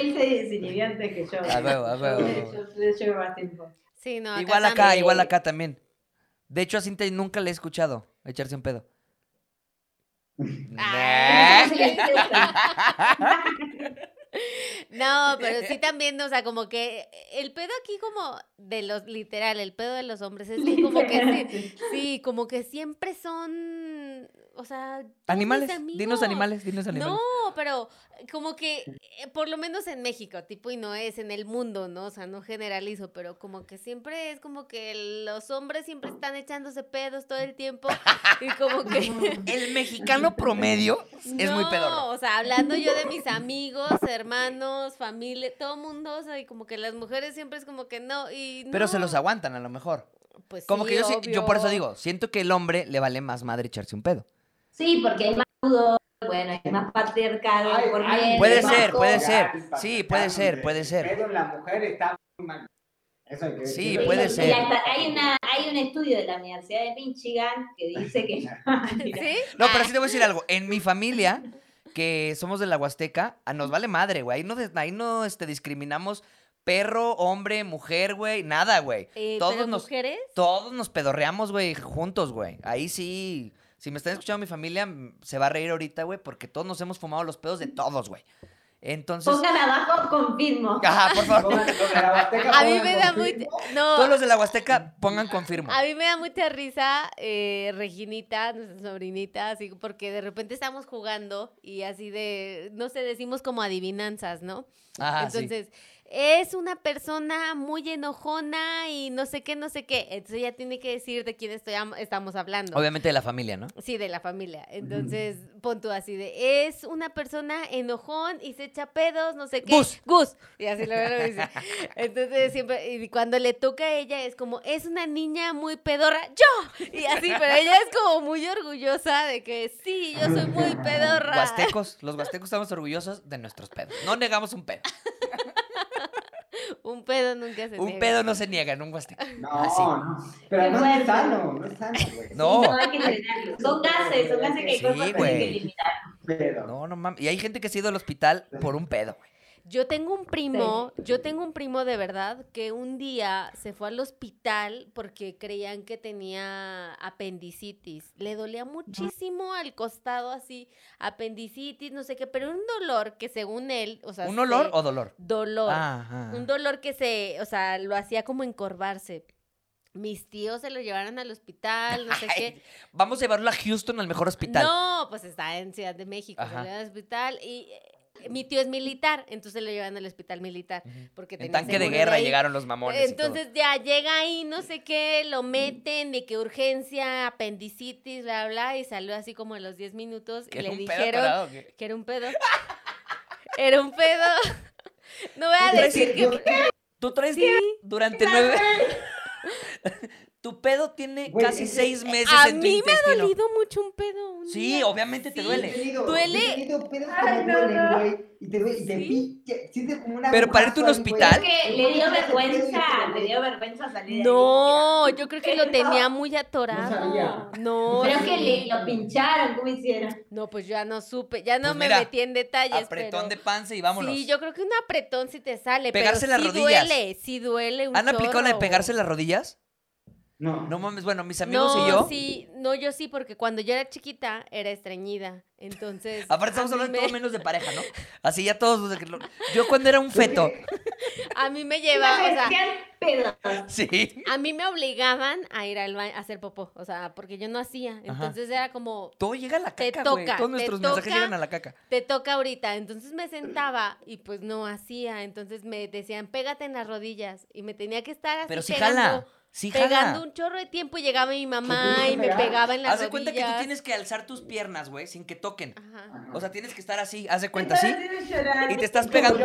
él se desinhibió antes que yo.
A huevo, a huevo,
Yo- yo- yo más tiempo.
Sí, no, acá
igual acá,
también.
igual acá también. De hecho, a Cintia nunca le he escuchado echarse un pedo.
Ah. No, pero sí también, o sea, como que el pedo aquí como de los, literal, el pedo de los hombres es que como que sí, sí, como que siempre son, o sea,
Animales, dinos animales, dinos animales.
No, pero como que, eh, por lo menos en México, tipo, y no es en el mundo, ¿no? O sea, no generalizo, pero como que siempre es como que los hombres siempre están echándose pedos todo el tiempo y como que...
El mexicano promedio es muy
No,
pedorro.
o sea, hablando yo de mis amigos, hermanos, familia, todo mundo, o sea, y como que las mujeres siempre es como que no, y
Pero se los aguantan a lo mejor.
Pues
Como
sí,
que yo, sí- yo por eso
obvio.
digo, siento que el hombre le vale más madre echarse un pedo.
Sí, porque hay más pudor, bueno, hay más patriarcado
Ay,
por
ay,
medio,
Puede ser, puede ser. Sí, puede ser, puede
el
ser.
pedo en la mujer está muy mal. Eso hay que
Sí,
decirlo.
puede
Y
ser.
hasta hay, una, hay un estudio de la Universidad de Michigan que dice que...
No, pero
Ah,
sí te voy a decir algo. En mi familia, que somos de la Huasteca, a nos vale madre, güey. Ahí no, ahí no este, discriminamos perro, hombre, mujer, güey. Nada, güey.
eh,
todos
pero
nos-
mujeres,
Todos nos pedorreamos, güey, juntos, güey. Ahí sí. Si me están escuchando mi familia, m- se va a reír ahorita, güey, porque todos nos hemos fumado los pedos de todos, güey. Entonces.
Pongan abajo, confirmo.
Ajá, por favor.
Pongan- los de la Huasteca
a mí me da muy... No,
Todos los de la Huasteca pongan confirmo.
A mí me da mucha risa eh, Reginita, nuestra sobrinita, así porque de repente estamos jugando y así de, no sé, decimos como adivinanzas, ¿no?
Ajá, sí.
Es una persona muy enojona y no sé qué, no sé qué. Entonces ella tiene que decir de quién estoy am- estamos hablando.
Obviamente de la familia, ¿no?
Sí, de la familia. Entonces, pon tú así de, es una persona enojón y se echa pedos, no sé qué.
Gus.
Gus. Y así lo, lo dice. Entonces, siempre, y cuando le toca a ella es como, es una niña muy pedorra, yo. Y así, pero ella es como muy orgullosa de que sí, yo soy muy pedorra.
Huastecos, los huastecos estamos orgullosos de nuestros pedos. No negamos un pedo.
Un pedo nunca se
Un
niega.
pedo no se niega en un huasteco.
No,
Así.
no. Pero no es sano, no es sano, güey.
No.
No hay que tenerlo. Son gases, son gases que hay
Sí,
cosas que hay que eliminar.
Pero.
No, no mames. Y hay gente que se ha ido al hospital por un pedo, güey.
Yo tengo un primo, yo tengo un primo de verdad que un día se fue al hospital porque creían que tenía apendicitis. Le dolía muchísimo al costado así, apendicitis, no sé qué, pero un dolor que según él, o sea,
¿Un olor o dolor?
dolor.
Ajá.
Un dolor que se, o sea, lo hacía como encorvarse. Mis tíos se lo llevaron al hospital, no sé
Ay,
qué.
Vamos a llevarlo a Houston, al mejor hospital.
No, pues está en Ciudad de México, al hospital y mi tío es militar, entonces lo llevan al hospital militar porque
En tanque de guerra
ahí.
llegaron los mamones. y todo.
Entonces ya llega ahí, no sé qué, lo meten de que urgencia, apendicitis, bla, bla, y salió así como a los 10 minutos y
¿Que
le dijeron que era un pedo. Era un pedo. No voy a decir que...
Tú traes
Sí.
durante nueve. tu pedo tiene
Güey,
casi seis meses
A
en tu
mí me ha
intestino.
dolido mucho un pedo. un
Sí,
día.
obviamente te
Sí.
Yo he
duele.
tenido-
Duele.
yo he tenido pedos que
Ay,
me
no,
duelen,
no.
güey. Y te duele, y te
Sí.
pinche- sientes como una
Pero para irte a un
agujazo ahí, güey.
hospital-
Es que le dio vergüenza, le dio vergüenza salir de ahí.
No, yo creo que lo tenía muy atorado.
sabía.
No,
Pero
no,
que le, lo pincharon, ¿cómo hicieron?
No, pues ya no supe, ya no
Pues
me
mira,
metí en detalles.
Apretón de
pero...
panza y vámonos.
Sí, yo creo que un apretón sí te sale.
Pegarse
pero
las
sí
rodillas.
duele, sí duele un
¿Han aplicado la de
chorro.
pegarse las rodillas?
No.
No mames, bueno, mis amigos
no,
y yo.
sí, no, yo sí, porque cuando yo era chiquita era estreñida. Entonces.
Aparte estamos hablando
me-
todo menos de pareja, ¿no? Así ya todos. desde que lo- Yo cuando era un feto.
A mí me lleva, o sea.
Sí.
a mí me obligaban a ir al baño a hacer popó. O sea, porque yo no hacía. Entonces era como,
Todo llega a la
Te
caca, güey.
toca,
Todos
te
nuestros mensajes
toca.
llegan a la caca.
te toca ahorita. Entonces me sentaba y pues no hacía. Entonces me decían, pégate en las rodillas. Y me tenía que estar así
Pero sí
pegando,
jala. Sí
pegando
jala.
un chorro de tiempo. Y llegaba mi mamá y me pegaba en las
Haz de cuenta que tú tienes que alzar tus piernas, güey, sin que toquen.
Ajá.
O sea, tienes que estar así, haz de cuenta
llorar.
Y te estás pegando.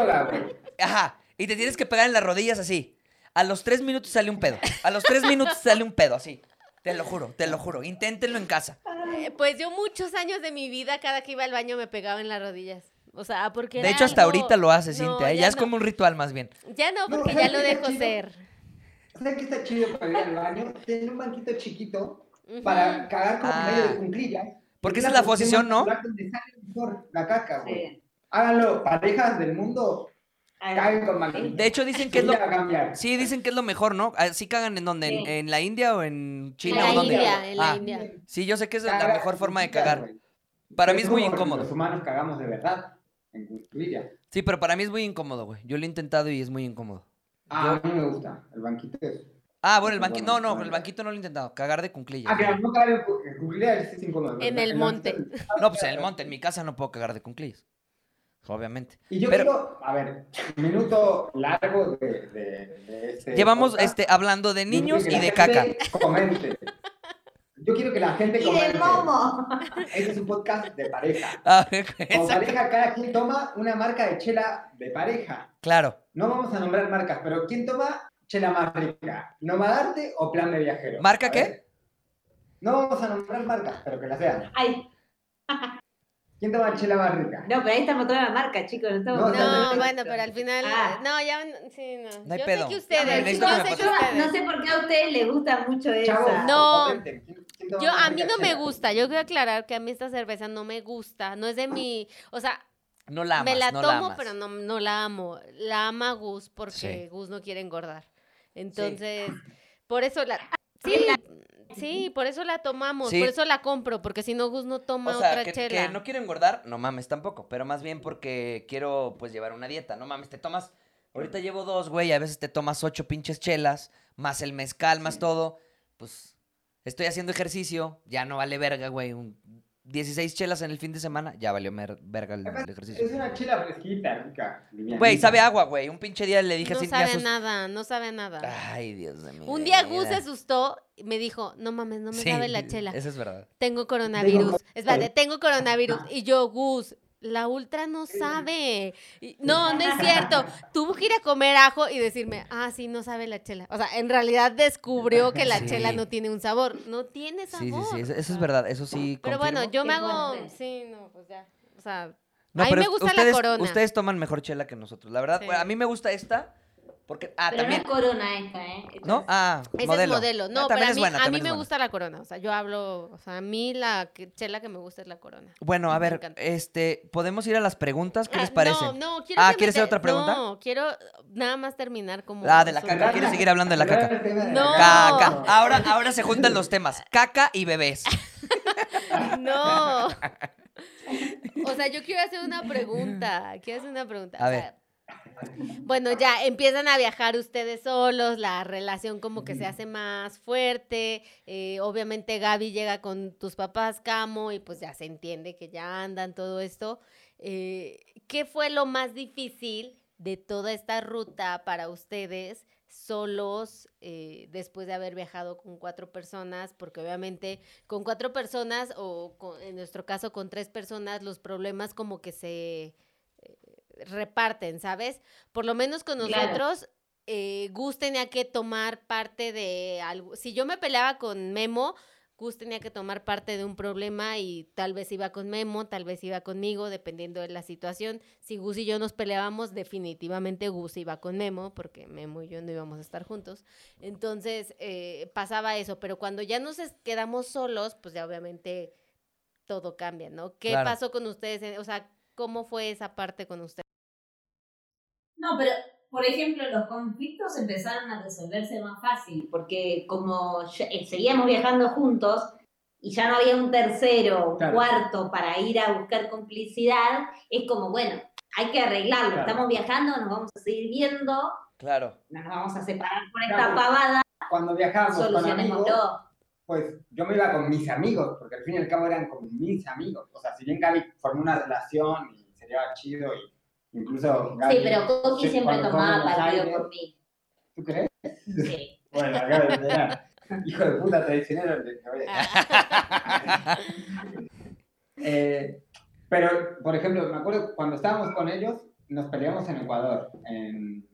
Ajá. Y te tienes que pegar en las rodillas así. A los tres minutos sale un pedo. A los tres minutos sale un pedo, así. Te lo juro, te lo juro. Inténtenlo en casa.
Eh, Pues yo muchos años de mi vida, cada que iba al baño me pegaba en las rodillas. O sea, porque
De
era
hecho, hasta
algo-
ahorita lo hace,
No,
Cintia. ¿eh? Ya, es
no.
como un ritual más bien.
Ya no, porque
¿sabes
ya lo dejo ser.
¿Sabes qué está chido para ir al baño? Tener un banquito chiquito para cagar como
Ah.
medio de cunclillas.
Porque
Es
esa es la posición, ¿no?
natural Donde sale mejor la caca, güey.
Sí.
Háganlo, parejas del mundo, caguen con.
De hecho, dicen que es lo. Sí, dicen que es lo mejor, ¿no? ¿Sí cagan en dónde? ¿En,
Sí.
en la India o en China
En la
o dónde?
India, en la
Ah,
India.
Sí, yo sé que es la mejor forma de cagar. Para mí es muy incómodo.
Los humanos cagamos de verdad en.
Sí, pero para mí es muy incómodo, güey. Yo lo he intentado y es muy incómodo.
Ah, a mí me gusta. El banquito es.
Ah, bueno, el banquito. No, no, el banquito no lo he intentado. Cagar de cunclillas.
Ah, claro, no cagar en cu- en cuclillas es incómodo.
En el monte.
No, pues en el monte, en mi casa no puedo cagar de cunclillas. Obviamente.
Y yo
Pero-
quiero, a ver, minuto largo de, de, de este
Llevamos
podcast.
este hablando de niños
que
y
la
de caca.
Comente. Yo quiero que la gente
Y
comente.
de momo.
Este es un podcast de pareja.
Ah,
Como pareja, cada quien toma una marca de chela de pareja.
Claro.
No vamos a nombrar marcas, pero ¿quién toma chela más rica? ¿Nomadarte o plan de viajero?
¿Marca qué?
No vamos a nombrar marcas, pero que las sean.
Ay,
¿Quién toma chela más rica?
no, pero ahí estamos toda la marca, chicos. No,
bueno, pero al final.
Ah.
No, ya. Sí, no.
No hay
yo
pedo.
sé que
No,
ustedes. yo sé que
pase.
ustedes.
no sé por qué a ustedes les gusta mucho eso.
No.
comenten. ¿Quién- quién toma
Yo, a mí no me gusta. Yo quiero aclarar que a mí esta cerveza no me gusta. No es de mi. O sea,
No la amas,
me la
no
tomo,
la amas.
pero no, no la amo. La ama Gus porque
Sí.
Gus no quiere engordar. Entonces, por eso la. Sí, sí, por eso la tomamos.
Sí.
Por eso la compro. Porque si no, Gus no toma
O sea,
otra
que,
chela.
que no quiero engordar, no mames tampoco, pero más bien porque quiero pues llevar una dieta, no mames, te tomas, ahorita llevo dos, güey, a veces te tomas ocho pinches chelas, más el mezcal, más todo, pues estoy haciendo ejercicio, ya no vale verga, güey, un 16 chelas en el fin de semana, ya valió verga el, el ejercicio.
Es una chela fresquita, rica.
Güey, sabe agua, güey, un pinche día le dije
no
así, me
sabe
asus-
nada, no sabe nada.
Ay, Dios de mi
Un día. Gus se asustó y me dijo, no mames, no me
Sí,
sabe la chela.
Eso es verdad.
Tengo coronavirus.
Tengo-
Espérate, tengo coronavirus. Y yo, Gus, la ultra no sabe. No, no es cierto. Tuvo que ir a comer ajo y decirme, ah, sí, no sabe la chela. O sea, en realidad descubrió que la
Sí.
chela no tiene un sabor. No tiene
Sí, sí,
sabor.
sí, eso, eso es verdad, eso sí
Pero bueno,
confirmo.
yo me hago. Sí, no, pues ya. O sea,
No,
a mí me gusta la
ustedes,
corona.
Ustedes toman mejor chela que nosotros. La verdad,
Sí.
bueno, a mí me gusta esta. Porque. Ah,
Pero
también.
no es corona esta, ¿eh?
¿No? Ah,
ese
modelo.
es modelo.
Ah,
No, pero
también
a
es
mí,
buena,
a mí me
buena.
gusta la corona. O sea, yo hablo. O sea, a mí la que- chela que me gusta es la corona.
Bueno, a
Me
ver, este, podemos ir a las preguntas. ¿Qué les
Ah,
parece?
No, no, quiero
Ah, ¿quieres hacer otra pregunta?
No, quiero nada más terminar como.
Ah, de la
sobre-
caca. ¿Quieres seguir hablando de la caca?
No.
Caca. Ahora, ahora se juntan los temas. Caca y bebés.
No. O sea, yo quiero hacer una pregunta. Quiero hacer una pregunta.
A
o
ver.
Bueno, ya empiezan a viajar ustedes solos, la relación como que se hace más fuerte. eh, obviamente Gaby llega con tus papás, Camo, y pues ya se entiende que ya andan todo esto. Eh, ¿Qué fue lo más difícil de toda esta ruta para ustedes solos eh, después de haber viajado con cuatro personas? Porque obviamente con cuatro personas o con- en nuestro caso con tres personas, los problemas como que se reparten, ¿sabes? Por lo menos con
Claro.
nosotros, eh, Gus tenía que tomar parte de algo. Si yo me peleaba con Memo, Gus tenía que tomar parte de un problema y tal vez iba con Memo, tal vez iba conmigo, dependiendo de la situación. Si Gus y yo nos peleábamos, definitivamente Gus iba con Memo, porque Memo y yo no íbamos a estar juntos. Entonces eh, pasaba eso, pero cuando ya nos quedamos solos, pues ya obviamente todo cambia, ¿no? ¿Qué
Claro.
pasó con ustedes? O sea, ¿cómo fue esa parte con ustedes?
No, pero por ejemplo, los conflictos empezaron a resolverse más fácil, porque como ya- eh, seguíamos viajando juntos y ya no había un tercero, un
Claro.
cuarto para ir a buscar complicidad, es como, bueno, hay que arreglarlo,
Claro.
estamos viajando, nos vamos a seguir viendo,
Claro.
no nos vamos a separar por esta
Claro.
pavada,
Cuando viajábamos con amigos, pues yo me iba con mis amigos, porque al fin y al cabo eran como mis amigos. O sea, si bien Gaby formó una relación y se llevaba chido y incluso Gaby...
Sí, pero Coqui
sí,
siempre tomaba partido por mí.
¿Tú crees?
Sí.
Bueno, Gaby era hijo de puta traicionero. de- de- Eh, pero, por ejemplo, me acuerdo cuando estábamos con ellos, nos peleamos en Ecuador, en,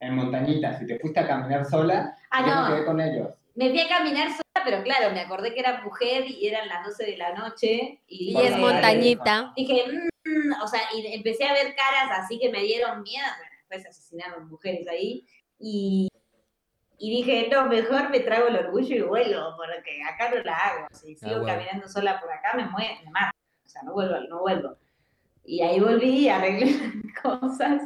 en montañitas, y te fuiste a caminar sola,
Ah,
y yo me
no.
quedé con ellos.
Me fui a caminar sola, pero claro, me acordé que era mujer y eran las 12 de la noche. Y,
Y es
la
dije,
montañita.
O sea, y empecé a ver caras así que me dieron miedo. Bueno, después asesinaron mujeres ahí. Y, y dije, no, mejor me trago el orgullo y vuelvo, porque acá no la hago. Si sigo
bueno.
caminando sola por acá, me muero, me mato. O sea, no vuelvo, no vuelvo. Y ahí volví y arreglé las cosas.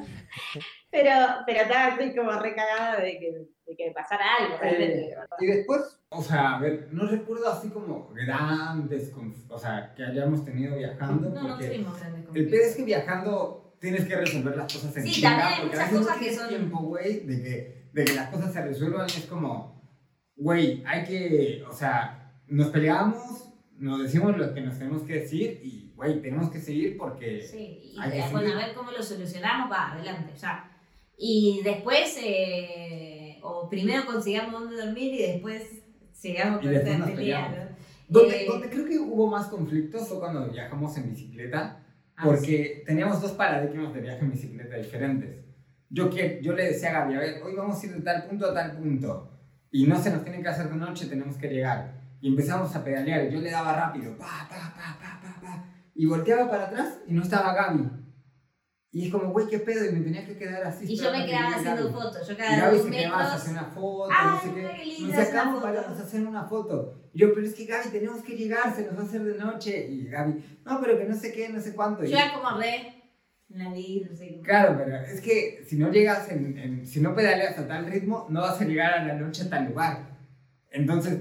Pero, pero estaba así como recagada de que, de que pasara algo.
Eh, y después, o sea, a ver, no recuerdo así como grandes, o sea, que hayamos tenido viajando.
No, no tuvimos grandes
el pedo es que viajando tienes que resolver las cosas en
Sí,
chinga,
también hay muchas cosas que son-
tiempo, güey, de que, de que las cosas se resuelvan y es como, güey, hay que, o sea, nos peleamos, nos decimos lo que nos tenemos que decir y, güey, tenemos que seguir porque...
Sí, y
Hay que
a ver cómo lo solucionamos, va, adelante, ya. Y después, eh, o primero consigamos dónde dormir y después sigamos con esta pelea.
Donde,
Eh,
donde creo que hubo más conflictos fue cuando viajamos en bicicleta,
ah,
porque teníamos dos paradigmas de viaje en bicicleta diferentes. Yo, que, yo le decía a Gaby, a ver, hoy vamos a ir de tal punto a tal punto, y no se nos tiene que hacer de noche, tenemos que llegar. Y empezamos a pedalear, yo le daba rápido, pa, pa, pa, pa, y volteaba para atrás y no estaba Gaby. Y es como, güey, qué pedo, y me tenía que quedar así.
Y yo me quedaba haciendo fotos, yo
Y
cada
Gaby
dos
se quedaba
metros.
hacer una foto,
Ay,
no sé qué.
lindo,
Nos sacamos para hacer una foto. Y yo, pero es que Gaby, tenemos que llegar, se nos va a hacer de noche. Y Gaby, no, pero que no sé qué, no sé cuánto. Y
Yo era como re vida, no sé.
Claro, pero es que si no llegas, en, en- si no pedaleas a tal ritmo, no vas a llegar a la noche a tal lugar. Entonces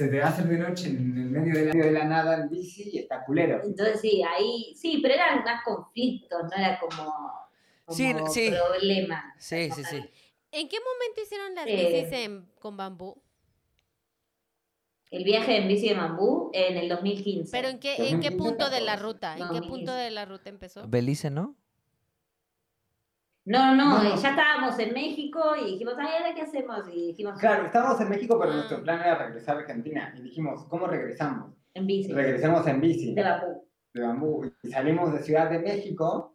se te hacer de noche en el medio de la, de la nada en bici y está culero.
Entonces sí, ahí, sí, pero eran más conflictos, no era como, como
Sí, sí.
problema.
Sí, sí, sí.
¿En qué momento hicieron las
Eh.
bicis en- con bambú?
El viaje en bici de Mambú en el 2015.
¿Pero en qué, en qué
2015,
punto de la
14.
ruta? ¿En qué
2015.
punto de la ruta empezó?
Belice, ¿no?
No, no,
No,
eh,
no.
ya estábamos en México y dijimos, ay, ¿ahora qué hacemos? Y dijimos,
Claro, estábamos en México, pero
Ah.
nuestro plan era regresar a Argentina. Y dijimos, ¿cómo regresamos?
en bici.
Regresemos en bici
De Bakú.
de bambú. Y salimos de Ciudad de México.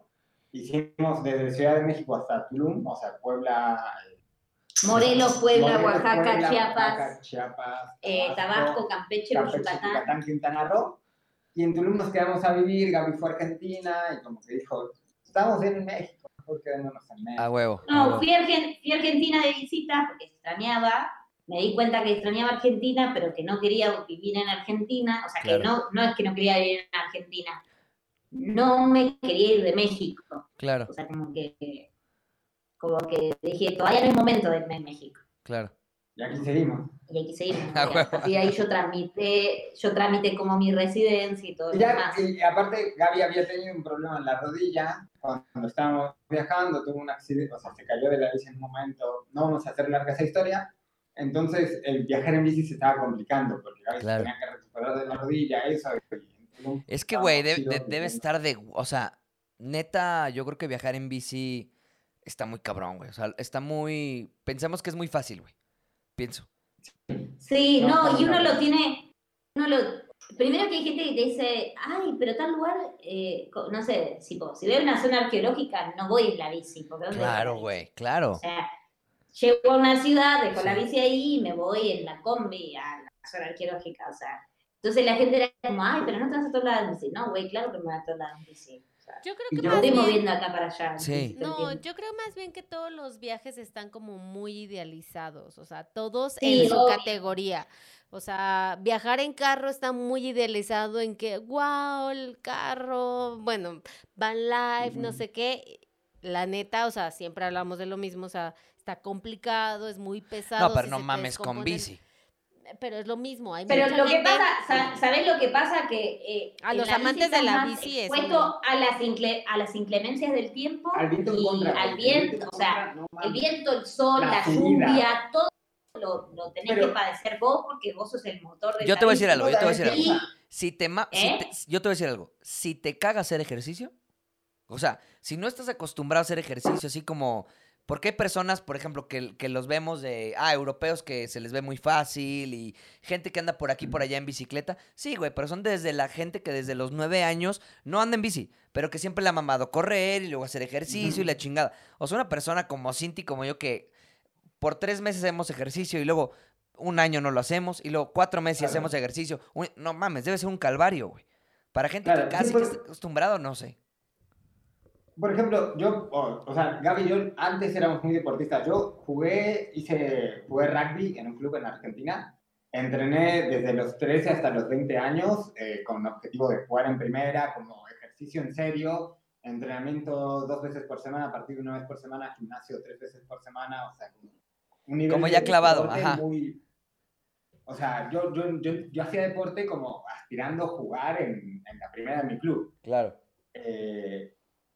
Hicimos desde Ciudad de México hasta Tulum, o sea, Puebla. eh,
Morelos, Puebla,
Morelos,
Oaxaca,
Puebla,
Chiapas,
Oaxaca, Chiapas,
eh, Tabasco, Campeche,
Campeche,
Yucatán.
Yucatán, Quintana Roo. Y en Tulum nos quedamos a vivir, Gaby fue a Argentina y como que dijo, estamos en México, mejor quedémonos en México.
A huevo. a
No, fui a, Argen- fui a Argentina de visita porque extrañaba. Me di cuenta que extrañaba Argentina, pero que no quería vivir en Argentina. O sea,
Claro.
que no, no es que no quería vivir en Argentina. No me quería ir de México.
Claro,
O sea, como que, como que dije, todavía no es momento de irme en México.
claro.
Y aquí seguimos.
Y hay que seguir.
Ah.
Y ahí yo tramité, yo tramité como mi residencia y todo
Y,
lo
ya,
demás.
y aparte, Gaby había tenido un problema en la rodilla cuando estábamos viajando, tuvo un accidente, o sea, se cayó de la bici en un momento. No vamos a hacer larga esa historia. Entonces, el viajar en bici se estaba complicando porque Gaby
Claro.
se tenía que recuperar de la rodilla, eso. y-
Es que, güey, de- debe estar de... O sea, neta, yo creo que viajar en bici está muy cabrón, güey. O sea, está muy... Pensamos que es muy fácil, güey. Pienso.
Sí,
No,
y uno
no.
lo tiene, uno lo, primero que hay gente que te dice, ay, pero tal lugar, eh, no sé, si, si veo una zona arqueológica, no voy en la bici. Porque ¿dónde voy en la
Claro, güey, claro.
O sea, llego a una ciudad, dejo la bici ahí y me voy en la combi a la zona arqueológica, o sea. Entonces la gente era como, ay, pero no te vas a todos lados en bici. No, güey, claro que me voy a todos lados en bici. Sea,
Yo creo que
yo
más
estoy
bien...
moviendo acá para allá.
Sí.
No, yo creo más bien que todos los viajes están como muy idealizados, o sea, todos
Sí,
en su
obvio.
categoría. O sea, viajar en carro está muy idealizado en que, wow, el carro, bueno, van life, no
Ujú.
sé qué. La neta, o sea, siempre hablamos de lo mismo, o sea, está complicado, es muy pesado.
No, pero
si
no mames con bici.
Pero es lo mismo, hay
Pero
mucha
lo que
gente-
pasa, sa- ¿sabés lo que pasa? Que eh,
A los
la
amantes de la bici es
expuesto a las, incle- a las inclemencias del tiempo
Al viento en
y
contra.
al viento,
en
o sea,
no
el viento, el sol,
La
la, lluvia, todo lo, lo tenés
Pero-
que padecer vos porque vos sos el motor de
Yo
esa
te voy a decir
bici.
algo, yo te voy a decir algo. Si te, ma- si
¿Eh?
te- yo te voy a decir algo. Si te caga hacer ejercicio, o sea, si no estás acostumbrado a hacer ejercicio, así como. Porque hay personas, por ejemplo, que, que los vemos de. Ah, europeos que se les ve muy fácil y gente que anda por aquí por allá en bicicleta. Sí, güey, pero son desde la gente que desde los nueve años no anda en bici, pero que siempre le ha mamado correr y luego hacer ejercicio y la chingada. O sea, una persona como Cinti, como yo, que por tres meses hacemos ejercicio y luego un año no lo hacemos y luego cuatro meses y
Claro.
hacemos ejercicio. No mames, debe ser un calvario, güey. Para gente
Claro,
que
sí,
casi
pues-
que está acostumbrado, no sé.
Por ejemplo, yo, o, o sea, Gaby y yo antes éramos muy deportistas. Yo jugué, hice, jugué rugby en un club en Argentina. Entrené desde los 13 hasta los 20 años eh, con el objetivo de jugar en primera, como ejercicio en serio. entrenamiento dos veces por semana, partido una vez por semana, gimnasio tres veces por semana, o sea, un nivel
Como
de
ya clavado,
deporte
ajá.
muy- o sea, yo, yo, yo, yo hacía deporte como aspirando a jugar en, en la primera de mi club.
Claro.
Eh,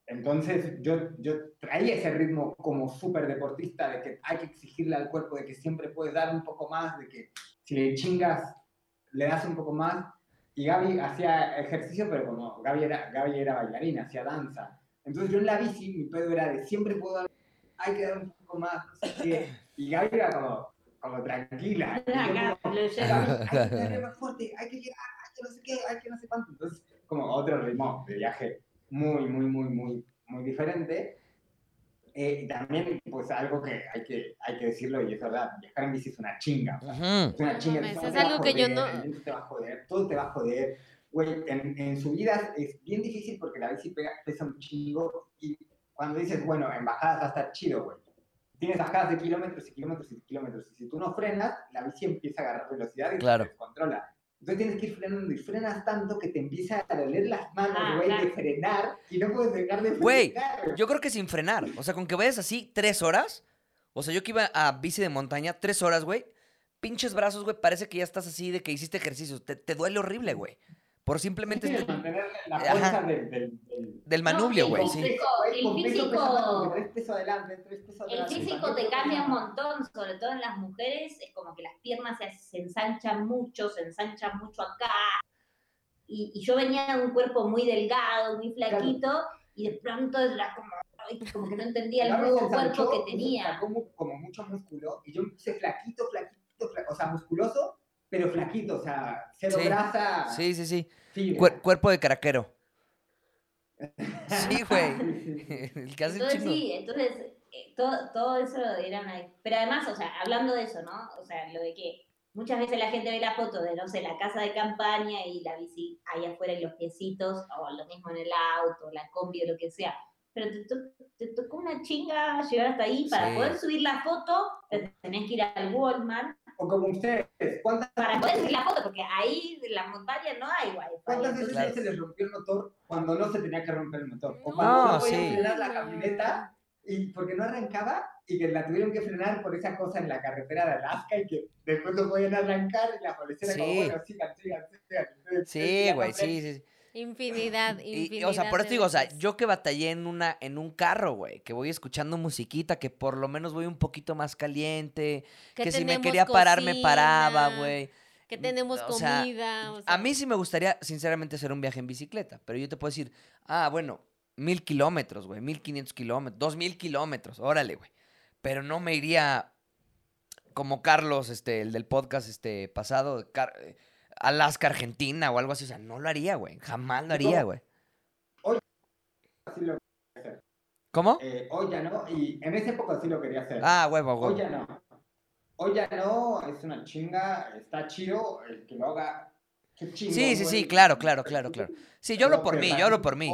entonces yo, yo traía ese ritmo como súper deportista de que hay que exigirle al cuerpo de que siempre puedes dar un poco más, de que si le chingas le das un poco más. Y Gaby hacía ejercicio, pero como Gaby era, Gaby era bailarina, hacía danza. Entonces yo en la bici mi pedo era de siempre puedo dar, hay que dar un poco más, no sé qué. Y Gaby era como, como tranquila.
Acá,
como, hay que darle más fuerte, hay que llegar, hay que no sé qué, hay que no sé cuánto. Entonces, como otro ritmo de viaje muy, muy, muy, muy, muy diferente. Eh, y también, pues algo que hay, que hay que decirlo, y es verdad, viajar en bici es una chinga. o sea,
Ujú.
es una
No
chinga. todo
es
te va a
algo que yo
joder,
no-
te va a joder, todo te va a joder. Güey, en, en subidas es bien difícil porque la bici pega- pesa un chingo y cuando dices, bueno, en bajadas va a estar chido, güey. Tienes bajadas de kilómetros y kilómetros y kilómetros. Y si tú no frenas, la bici empieza a agarrar velocidad y
Claro.
se descontrola. Entonces tienes que ir frenando y frenas tanto que te empieza a doler las manos,
Ah,
güey, de frenar y no puedes dejar de frenar.
Güey, Yo creo que sin frenar. O sea, con que vayas así tres horas. O sea, yo que iba a bici de montaña tres horas, güey. Pinches brazos, güey. Parece que ya estás así de que hiciste ejercicio. Te, te duele horrible, güey. Por simplemente
Tienes
este-
mantener la
Ajá.
fuerza del, del, del-
del manubrio,
No,
güey.
el
Sí.
físico- el físico-
traes peso adelante,
El físico te cambia un montón, sobre todo en las mujeres, es como que las piernas se, se ensanchan mucho, se ensanchan mucho acá. Y, y yo venía de un cuerpo muy delgado, muy flaquito, y de pronto era como, como que no entendía el nuevo
ensanchó,
cuerpo que tenía.
Mu- como mucho músculo y yo me puse flaquito, flaquito, fla- o sea, musculoso, pero flaquito, o sea, cero
Sí.
grasa,
Sí, sí, sí. Cuer- cuerpo de caraquero. Sí, güey. El que hace
Entonces sí, entonces eh, todo, todo eso era una... Pero además, o sea, hablando de eso, ¿no? O sea, lo de que muchas veces la gente ve la foto de, no sé, la casa de campaña y la bici ahí afuera y los piecitos, o lo mismo en el auto, la combi o lo que sea. Pero te, to- te tocó una chinga llegar hasta ahí. Para
Sí.
poder subir la foto, te tenés que ir al Walmart
O como ustedes, ¿cuántas,
para poder subir la foto, porque ahí en la montaña no hay wifi.
cuántas veces
Claro.
se les rompió el motor cuando no se tenía que romper el motor? O
No,
cuando no,
No,
podían
sí.
frenar la camioneta y porque no arrancaba y que la tuvieron que frenar por esa cosa en la carretera de Alaska y que después no podían arrancar y la policía era como,
Sí.
bueno, sigan, sigan, sigan.
Sí, güey, sí, sí. sí.
Infinidad, infinidad.
Y, o sea, por eso digo, o sea, yo que batallé en una, en un carro, güey, que voy escuchando musiquita, que por lo menos voy un poquito más caliente, que, si me quería parar me paraba, güey.
Que tenemos
O sea,
comida. o
A mí sí me gustaría, sinceramente, hacer un viaje en bicicleta, pero yo te puedo decir, ah, bueno, mil kilómetros, güey, mil quinientos kilómetros, dos mil kilómetros, órale, güey. Pero no me iría como Carlos, este, el del podcast este pasado, Car- eh, Alaska, Argentina o algo así, o sea, no lo haría, güey, jamás lo haría, güey.
Así lo quería hacer.
¿Cómo?
Eh, hoy ya no, y en esa época sí lo quería hacer.
Ah, huevo,
Hoy
huevo.
ya no. Hoy ya no, es una chinga, está chido, el que lo haga. Qué chingón,
Sí, sí, sí, claro, claro, claro, claro. Sí, yo hablo por mí, yo hablo por mí.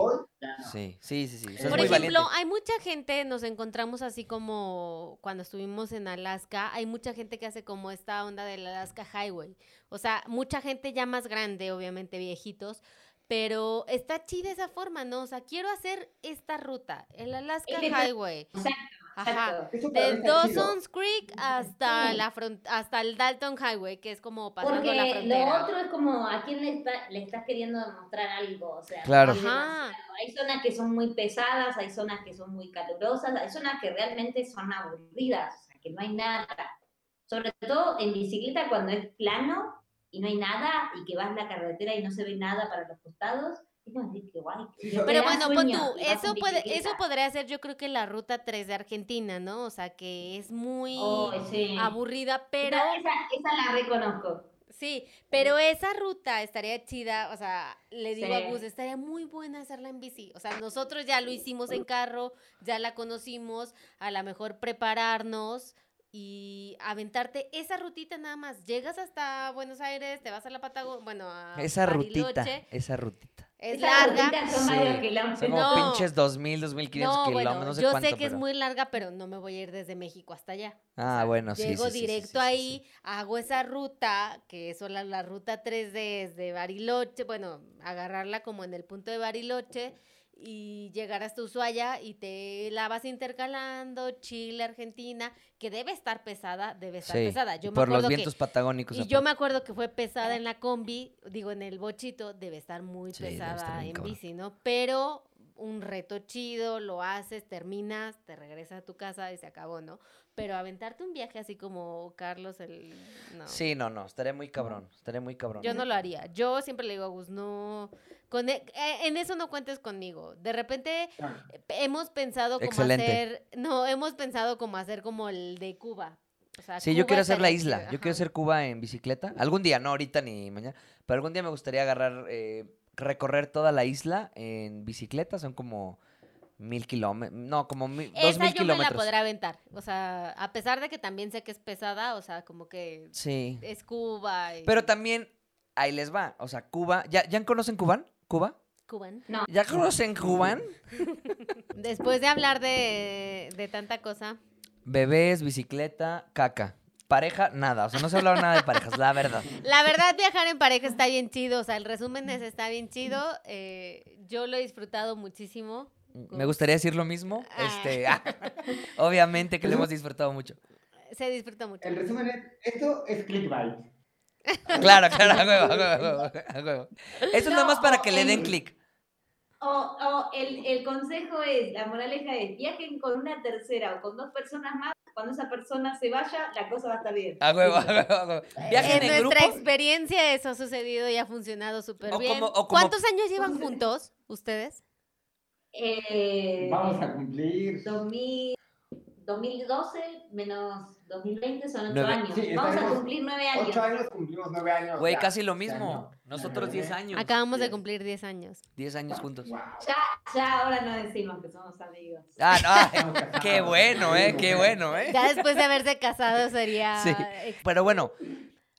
Sí, sí, sí, sí. es
Por
muy
ejemplo,
valiente.
hay mucha gente, nos encontramos así como cuando estuvimos en Alaska, hay mucha gente que hace como esta onda del Alaska Highway. O sea, mucha gente ya más grande, obviamente viejitos, pero está chida esa forma, ¿no? O sea, quiero hacer esta ruta, el Alaska Highway.
Exacto,
Ajá.
exacto.
Eso para
De
mí está chido.
Dawson's Creek hasta
Sí.
la front hasta el Dalton Highway, que es como pasando
Porque
la
lo
frontera.
otro es como a quién le, está- le estás queriendo demostrar algo. O sea,
Claro.
hay
Ajá.
Hay zonas que son muy pesadas, hay zonas que son muy calurosas, hay zonas que realmente son aburridas, o sea, que no hay nada. Sobre todo en bicicleta cuando es plano y no hay nada y que vas en la carretera y no se ve nada para los costados.
Sí,
Pero bueno, pon tú, eso puede, eso podría ser yo creo que la ruta 3 de Argentina, ¿no? O sea, que es muy
Oh, sí.
aburrida, pero
Esa, esa, esa la reconozco.
sí, pero esa ruta estaría chida, o sea, le digo
Sí.
a Gus, estaría muy buena hacerla en bici. O sea, nosotros ya lo hicimos en carro, ya la conocimos, a lo mejor prepararnos y aventarte esa rutita nada más. Llegas hasta Buenos Aires, te vas a la Patagonia, bueno, a
Esa rutita,
Bariloche,
esa rutita.
Es larga.
son
Sí.
varios kilómetros.
Son como
No.
pinches 2000, 2500
No,
kilómetros,
bueno,
no sé
yo
cuánto.
sé que es muy larga, pero no me voy a ir desde México hasta allá. O
Ah,
sea,
bueno, sí,
Llego
sí,
directo
sí, sí,
ahí,
sí.
hago esa ruta, que es la, la ruta 3 desde Bariloche, bueno, agarrarla como en el punto de Bariloche y llegaras a Ushuaia y te la vas intercalando, Chile, Argentina, que debe estar pesada, debe estar
Sí,
pesada. Yo me
por los
acuerdo que-
vientos patagónicos.
y yo me acuerdo que fue pesada en la combi, digo, en el bochito, debe estar muy
Sí, debe estar
pesada en
cabrón.
bici, ¿no? Pero un reto chido, lo haces, terminas, te regresas a tu casa y se acabó, ¿no? Pero aventarte un viaje así como Carlos, el... No.
Sí, no, no, estaría muy cabrón, estaría muy cabrón.
Yo no lo haría. Yo siempre le digo a Gus, no... Con e- eh, en eso no cuentes conmigo. De repente
Ah,
eh, hemos pensado como
Excelente.
hacer... No, hemos pensado como hacer como el de Cuba. O sea,
Sí, yo quiero hacer la isla. Yo quiero hacer Cuba en bicicleta. Algún día, no ahorita ni mañana, pero algún día me gustaría agarrar, eh, recorrer toda la isla en bicicleta. Son como mil kilómetros, no, como mil, dos
Esa
mil
yo me la
kilómetros.
podrá aventar. O sea, a pesar de que también sé que es pesada, o sea, como que
Sí.
es Cuba y
Pero también, ahí les va. O sea, Cuba, ¿ya, ¿ya conocen Cubán? ¿Cuba?
Cuban.
No.
¿Ya conocen Cubán?
Después de hablar de, de tanta cosa,
Bebés, bicicleta, caca. Pareja, nada. O sea, no se hablaba nada de parejas, la verdad.
la verdad viajar en pareja está bien chido. O sea, el resumen es está bien chido. eh, yo lo he disfrutado muchísimo.
Me gustaría decir lo mismo.
Ah.
Este, obviamente que lo hemos disfrutado mucho.
Se disfruta mucho.
El resumen es, esto es clickbait.
Claro, claro, a huevo, a huevo, a huevo, a huevo. Eso es nada
No,
más para que le den
el-
clic.
O, o el, el consejo es, la moraleja es, viajen con una tercera o con dos personas más, cuando esa persona se vaya, la cosa va a estar bien.
A huevo, a huevo, a huevo. Viajen
en
en
nuestra
grupo.
experiencia eso ha sucedido y ha funcionado súper bien.
como- o como-
¿Cuántos años llevan juntos ustedes?
Eh,
Vamos a cumplir.
2000, 2012 menos 2020 son ocho
Nueve.
años.
Sí,
Vamos a cumplir nueve años.
Ocho años, cumplimos nueve años.
Güey, casi lo
este
mismo. Nosotros 10 años.
Acabamos de cumplir 10 años.
10 años juntos.
Wow.
Ya, ya ahora no decimos que somos amigos.
Ah, no, qué bueno, eh, qué bueno, eh.
Ya después de haberse casado sería...
Sí. Pero bueno,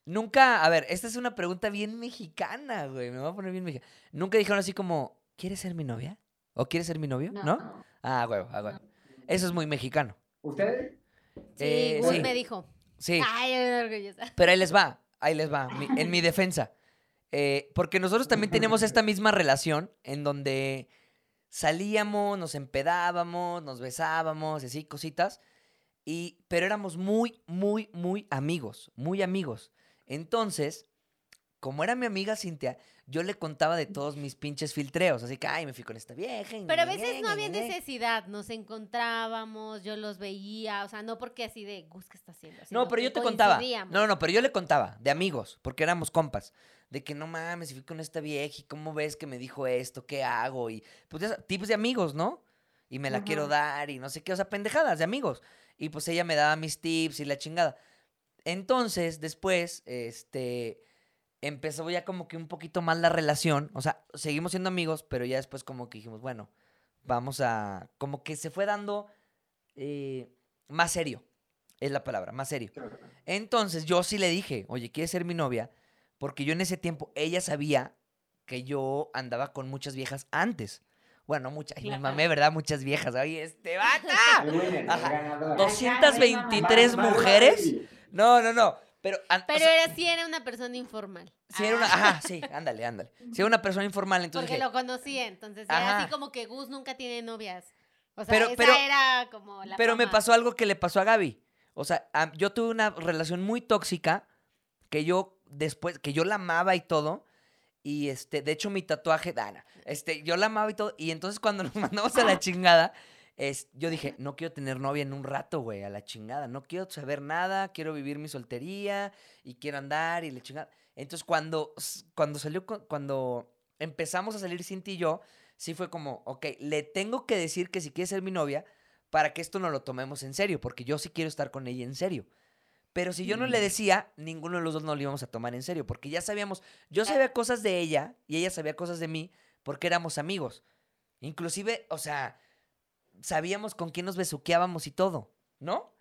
nunca, a ver, esta es una pregunta bien mexicana, güey. Me voy a poner bien mexicana. Nunca dijeron así como, ¿quieres ser mi novia? ¿O quieres ser mi novio? ¿No? Ah, huevo, ah. Eso es muy mexicano.
¿Ustedes?
Sí,
Eh,
Gus
sí.
me dijo.
Sí.
Ay, orgullosa.
Pero ahí les va, ahí les va, mi- en mi defensa. Eh, porque nosotros también tenemos esta misma relación en donde salíamos, nos empedábamos, nos besábamos, así, cositas. Y, pero éramos muy, muy, muy amigos, muy amigos. Entonces, como era mi amiga Cintia, yo le contaba de todos mis pinches filtreos. Así que, ay, me fui con esta vieja. y
Pero a veces no había
ñe".
necesidad, nos encontrábamos, yo los veía, o sea, no porque así de, Gus, ¿qué está haciendo?
No, pero yo te contaba. No, no, pero yo le contaba, de amigos, porque éramos compas. De que no mames, fui con esta vieja y cómo ves que me dijo esto, qué hago. Y pues ya tipos de amigos, ¿no? Y me la quiero dar y no sé qué, o sea, pendejadas de amigos. Y pues ella me daba mis tips y la chingada. Entonces, después, este, empezó ya como que un poquito más la relación. O sea, seguimos siendo amigos, pero ya después como que dijimos, bueno, vamos a, como que se fue dando eh, más serio, es la palabra, más serio. Entonces yo sí le dije, oye, ¿quieres ser mi novia? Porque yo en ese tiempo, ella sabía que yo andaba con muchas viejas antes. Bueno, muchas, ay, me
Claro.
mamé, ¿verdad? Muchas viejas. Oye, este
el
Ajá.
ganador.
223
Va- va- va-
mujeres. No, no, no. Pero, an- o
Pero
sea,
era, sí era una persona informal.
si era una, ajá, sí, ándale, ándale. Si era una persona informal, entonces
Porque
dije,
lo conocía, entonces era
Ajá.
así como que Gus nunca tiene novias. O sea,
Pero-
esa
pero-
era como la
Pero me pasó algo que le pasó a Gaby. O sea, a- yo tuve una relación muy tóxica que yo después, que yo la amaba y todo. Y este, de hecho, mi tatuaje, Dana, este, yo la amaba y todo. Y entonces cuando nos mandamos a la chingada, es, yo dije, no quiero tener novia en un rato, güey, a la chingada. No quiero saber nada, quiero vivir mi soltería y quiero andar y la chingada. Entonces, cuando, cuando salió, cuando empezamos a salir Cinti y yo, sí fue como, ok, le tengo que decir que si quiere ser mi novia, para que esto no lo tomemos en serio, porque yo sí quiero estar con ella en serio. Pero si yo no le
Mm.
decía, ninguno de los dos no lo íbamos a tomar en serio, porque ya sabíamos, yo sabía cosas de ella y ella sabía cosas de mí, porque éramos amigos. Inclusive, o sea, sabíamos con quién nos besuqueábamos y todo, ¿no?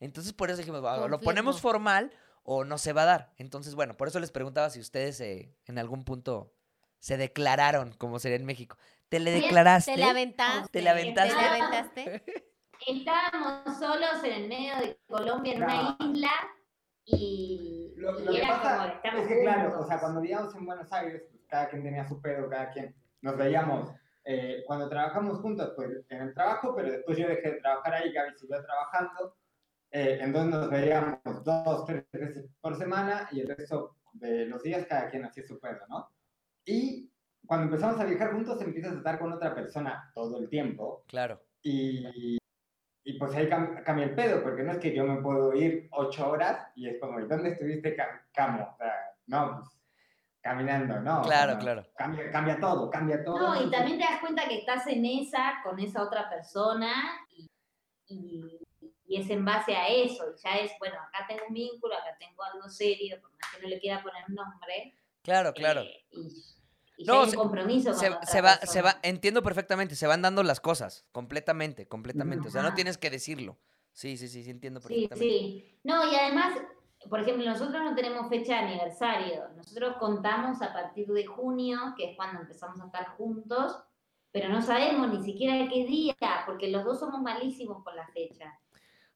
Entonces por eso dijimos, "Va, lo ponemos formal o no se va a dar. Entonces, bueno, por eso les preguntaba si ustedes eh, en algún punto se declararon, como sería en México. ¿Te le declaraste?
¿Te la aventaste?
¿Te la aventaste?
¿Te la aventaste?
Estábamos solos en el medio de Colombia, en una isla, y,
Lo,
y
lo que
era como,
pasa
estamos
es que, claro, o sea, cuando vivíamos en Buenos Aires, pues, cada quien tenía su pedo, cada quien nos veíamos eh, cuando trabajamos juntos, pues en el trabajo, pero después yo dejé de trabajar ahí, Gaby siguió trabajando, eh, entonces nos veíamos dos, tres veces por semana y el resto de los días cada quien hacía su pedo, ¿no? Y cuando empezamos a viajar juntos empiezas a estar con otra persona todo el tiempo
Claro.
y, y pues ahí cam- cambia el pedo, porque no es que yo me puedo ir ocho horas y es como, ¿y dónde estuviste, Cam- Camo? O sea, no, pues caminando, no.
Claro,
no,
claro.
Cambia, cambia todo, cambia todo.
No, y también te das cuenta que estás en esa, con esa otra persona, y, y- y es en base a eso. Y ya es, bueno, acá tengo un vínculo, acá tengo algo serio, por más que no le quiera poner un nombre.
Claro, claro.
eh, y, y
No, se-
un compromiso con
Se, va, se va, entiendo perfectamente, se van dando las cosas, completamente, completamente. O sea, no tienes que decirlo. Sí, sí, sí, sí, entiendo
Sí,
perfectamente.
sí. No, y además, por ejemplo, nosotros no tenemos fecha de aniversario. Nosotros contamos a partir de junio, que es cuando empezamos a estar juntos, pero no sabemos ni siquiera qué día, porque los dos somos malísimos con la fecha.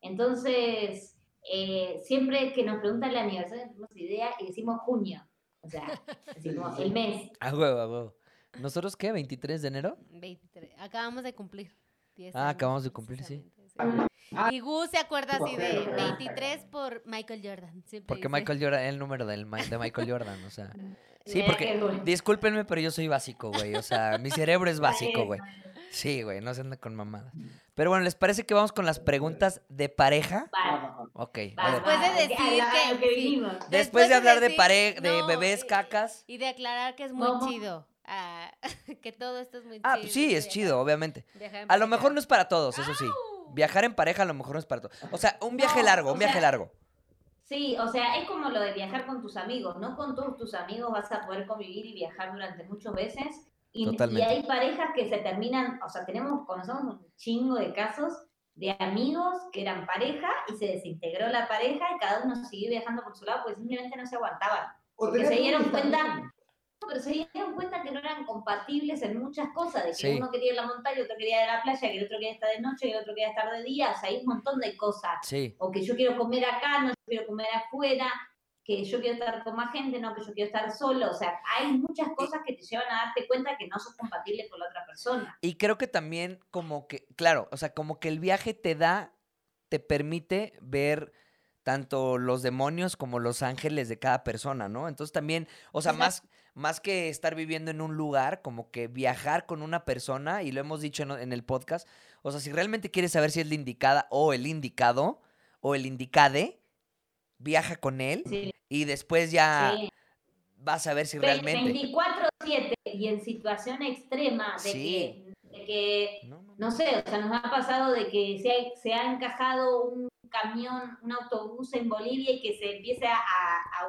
Entonces, eh, siempre que nos preguntan el aniversario, tenemos idea y decimos junio. O sea, decimos el mes.
A huevo, a huevo. ¿Nosotros qué? ¿23 de enero?
23. Acabamos de cumplir. 10
Ah, acabamos de cumplir, sí.
precisamente,
Ah.
Y Gus se acuerda así de
Pero, pero,
23 por Michael Jordan.
Porque
dice.
Michael Jordan, el número del, de Michael Jordan, o sea. Sí,
Mira
porque, discúlpenme, pero yo soy básico, güey. O sea, mi cerebro es básico, güey. Sí, güey, no se anda con mamadas. Pero bueno, ¿les parece que vamos con las preguntas de pareja?
Va,
Ok.
Después de decir que sí.
Después
Después
de hablar de
decir-
pare de
no,
bebés,
y-
cacas.
Y de aclarar que es muy
¿Cómo?
chido. ah, que todo esto es muy
Ah,
chido.
pues sí, es chido, obviamente. A lo
pareja.
mejor no es para todos, eso sí. Viajar en pareja a lo mejor no es para todos. O sea, un viaje
No,
largo, un viaje
sea,
largo.
Sí, o sea, es como lo de viajar con tus amigos. No con todos tus amigos vas a poder convivir y viajar durante muchos veces. Y, y hay parejas que se terminan, o sea, tenemos, conocemos un chingo de casos de amigos que eran pareja y se desintegró la pareja y cada uno siguió viajando por su lado porque simplemente no se aguantaban.
O
Porque se dieron cuenta, pero se dieron cuenta que no eran compatibles en muchas cosas, de que
Sí.
uno quería ir a la montaña, otro quería ir a la playa, que el otro quería estar de noche, que el otro quería estar de día, o sea, hay un montón de cosas
Sí,
o que yo quiero comer acá, no yo quiero comer afuera, que yo quiero estar con más gente, no que yo quiero estar solo. O sea, hay muchas cosas que te llevan a darte cuenta que no sos compatible con la otra persona.
Y creo que también como que, claro, o sea, como que el viaje te da, te permite ver tanto los demonios como los ángeles de cada persona, ¿no? Entonces también, o sea, más, más que estar viviendo en un lugar, como que viajar con una persona, y lo hemos dicho en, en el podcast, o sea, si realmente quieres saber si es la indicada o el indicado, o el indicade, viaja con él
Sí,
y después ya
sí.
vas a ver si realmente...
24-7 y en situación extrema de,
Sí.
que, de que,
No, no, no.
no sé, o sea, nos ha pasado de que se ha, se ha encajado un camión, un autobús en Bolivia y que se empiece a,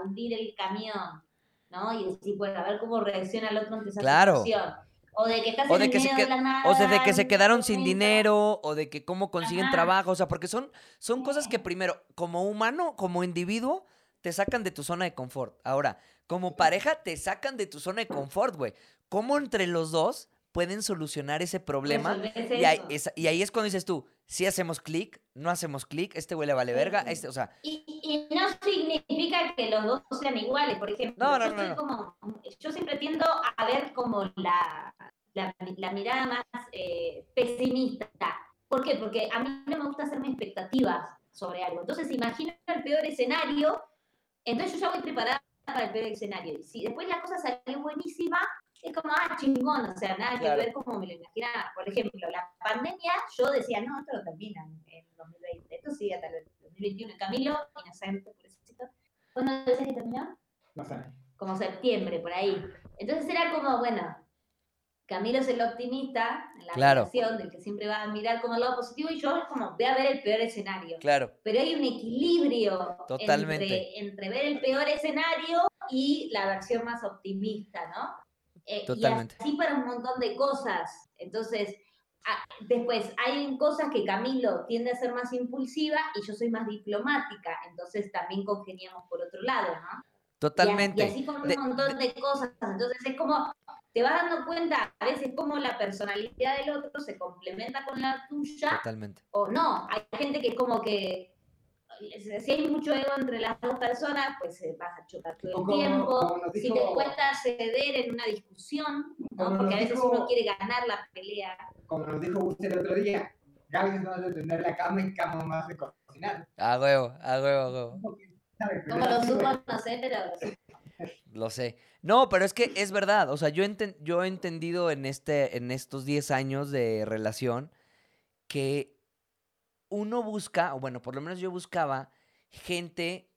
hundir el camión, ¿no? Y decir, bueno, a ver cómo reacciona el otro ante esa
Claro.
situación. O de que estás
O
en
de
el
que se
de la nada.
O sea, de que se quedaron sin dinero, o de que cómo consiguen
Ajá.
trabajo, o sea, porque son, son cosas que primero, como humano, como individuo, te sacan de tu zona de confort. Ahora, como pareja, te sacan de tu zona de confort, güey. ¿Cómo entre los dos pueden solucionar ese problema?
Resolverse
Y ahí,
eso.
es- y ahí es cuando dices tú, si hacemos clic, no hacemos clic, este güey le vale verga, este, o sea,
Y, y no significa que los dos sean iguales. Por ejemplo,
No, no,
yo,
no.
Como, yo siempre tiendo a ver como la, la, la mirada más eh, pesimista. ¿Por qué? Porque a mí no me gusta hacerme expectativas sobre algo. Entonces, imagino el peor escenario, entonces yo ya voy preparada para el peor escenario. Y si después la cosa salió buenísima, es como, ah, chingón, o sea, nada
Claro.
que ver como me lo imaginaba. Por ejemplo, la pandemia, yo decía, no, esto lo termina en, en 2020, esto sigue hasta el 2021. Y Camilo, inocente, pobrecito, ¿cuándo decías que terminó?
No sé.
Como septiembre, por ahí. Entonces era como, bueno, Camilo es el optimista en la
Claro.
del que siempre va a mirar como el lado positivo, y yo es como, voy a ver el peor escenario
claro,
pero hay un equilibrio
Totalmente.
Entre, entre ver el peor escenario y la versión más optimista, ¿no? Eh,
Totalmente.
Y así para un montón de cosas. Entonces, después hay cosas que Camilo tiende a ser más impulsiva y yo soy más diplomática, entonces también congeniamos por otro lado, ¿no?
Totalmente.
Y, así con un
De-
montón de cosas. Entonces es como, te vas dando cuenta a veces cómo la personalidad del otro se complementa con la tuya
Totalmente.
o no. Hay gente que es como que si hay mucho ego entre las dos personas, pues se vas a chocar todo el
como-
tiempo.
como
Si te cuesta ceder en una discusión, ¿no? Porque a veces
dijo-
uno quiere ganar la pelea.
Como nos dijo usted el otro día, Gaby más de tender la cama y cama más de cocinar.
A huevo, a huevo, a huevo.
Como lo supo, no sé, pero.
Lo sé. No, pero es que es verdad. O sea, yo, enten- yo he entendido en, este, en estos 10 años de relación que uno busca, o bueno, por lo menos yo buscaba gente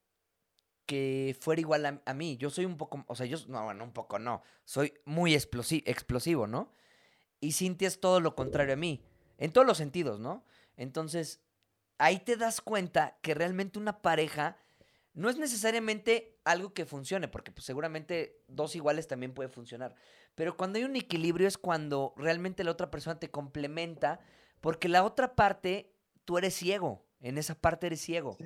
que fuera igual a, mí. Yo soy un poco, o sea, yo, no, bueno, un poco no. Soy muy explosi- explosivo, ¿no? Y Cintia es todo lo contrario a mí. En todos los sentidos, ¿no? Entonces, ahí te das cuenta que realmente una pareja no es necesariamente algo que funcione, porque pues, seguramente dos iguales también puede funcionar. Pero cuando hay un equilibrio es cuando realmente la otra persona te complementa, porque la otra parte, tú eres ciego. En esa parte eres ciego.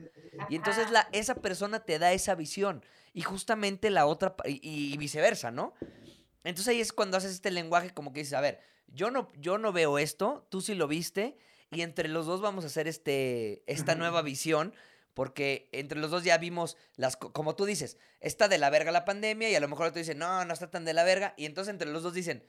Y entonces la, esa persona te da esa visión. Y justamente la otra, y, y viceversa, ¿no? Entonces ahí es cuando haces este lenguaje como que dices, a ver, yo no, yo no veo esto, tú sí lo viste, y entre los dos vamos a hacer este, esta nueva visión, porque entre los dos ya vimos las, co- como tú dices, está de la verga la pandemia, y a lo mejor otro dice, no, no está tan de la verga, y entonces entre los dos dicen,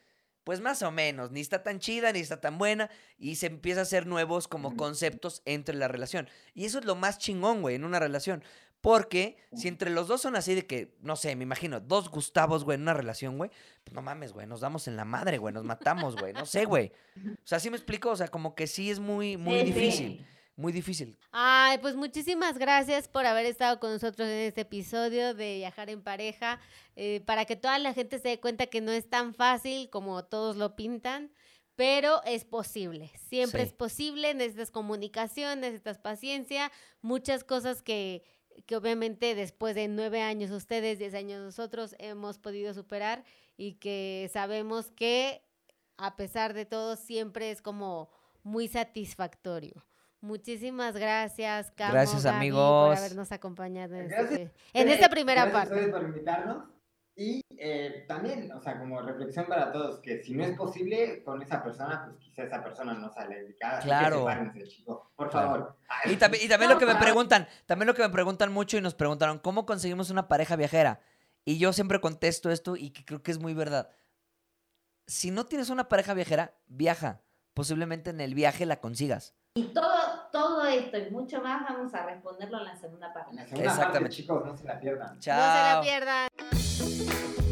pues más o menos, ni está tan chida, ni está tan buena, y se empieza a hacer nuevos como conceptos entre la relación. Y eso es lo más chingón, güey, en una relación. Porque si entre los dos son así de que, no sé, me imagino, dos Gustavos, güey, en una relación, güey, pues no mames, güey, nos damos en la madre, güey, nos matamos, güey, no sé, güey. O sea, ¿sí me explico? O sea, como que sí es muy, muy
Sí, sí.
Muy difícil.
Ay, pues muchísimas gracias por haber estado con nosotros en este episodio de Viajar en Pareja, eh, para que toda la gente se dé cuenta que no es tan fácil como todos lo pintan, pero es posible, siempre
Sí.
es posible, necesitas comunicación, necesitas paciencia, muchas cosas que, que obviamente después de nueve años ustedes, diez años nosotros hemos podido superar y que sabemos que a pesar de todo siempre es como muy satisfactorio. Muchísimas gracias, Camo,
Gracias,
Gaby,
amigos.
por habernos acompañado en,
Gracias.
este- en esta primera
Gracias a
parte.
ustedes por invitarnos. Y eh, también, o sea, como reflexión para todos, que si no es posible con esa persona, pues quizá esa persona no sale indicada. así que
Claro.
por
Claro.
favor. Ay,
Y también, y también lo que me preguntan, también lo que me preguntan mucho y nos preguntaron, ¿cómo conseguimos una pareja viajera? Y yo siempre contesto esto y que creo que es muy verdad. Si no tienes una pareja viajera, viaja. Posiblemente en el viaje la consigas.
Y todo, todo esto y mucho más vamos a responderlo en la segunda parte.
En la segunda parte,
Exactamente.
chicos, no se la pierdan.
No se la
Chao.
pierdan.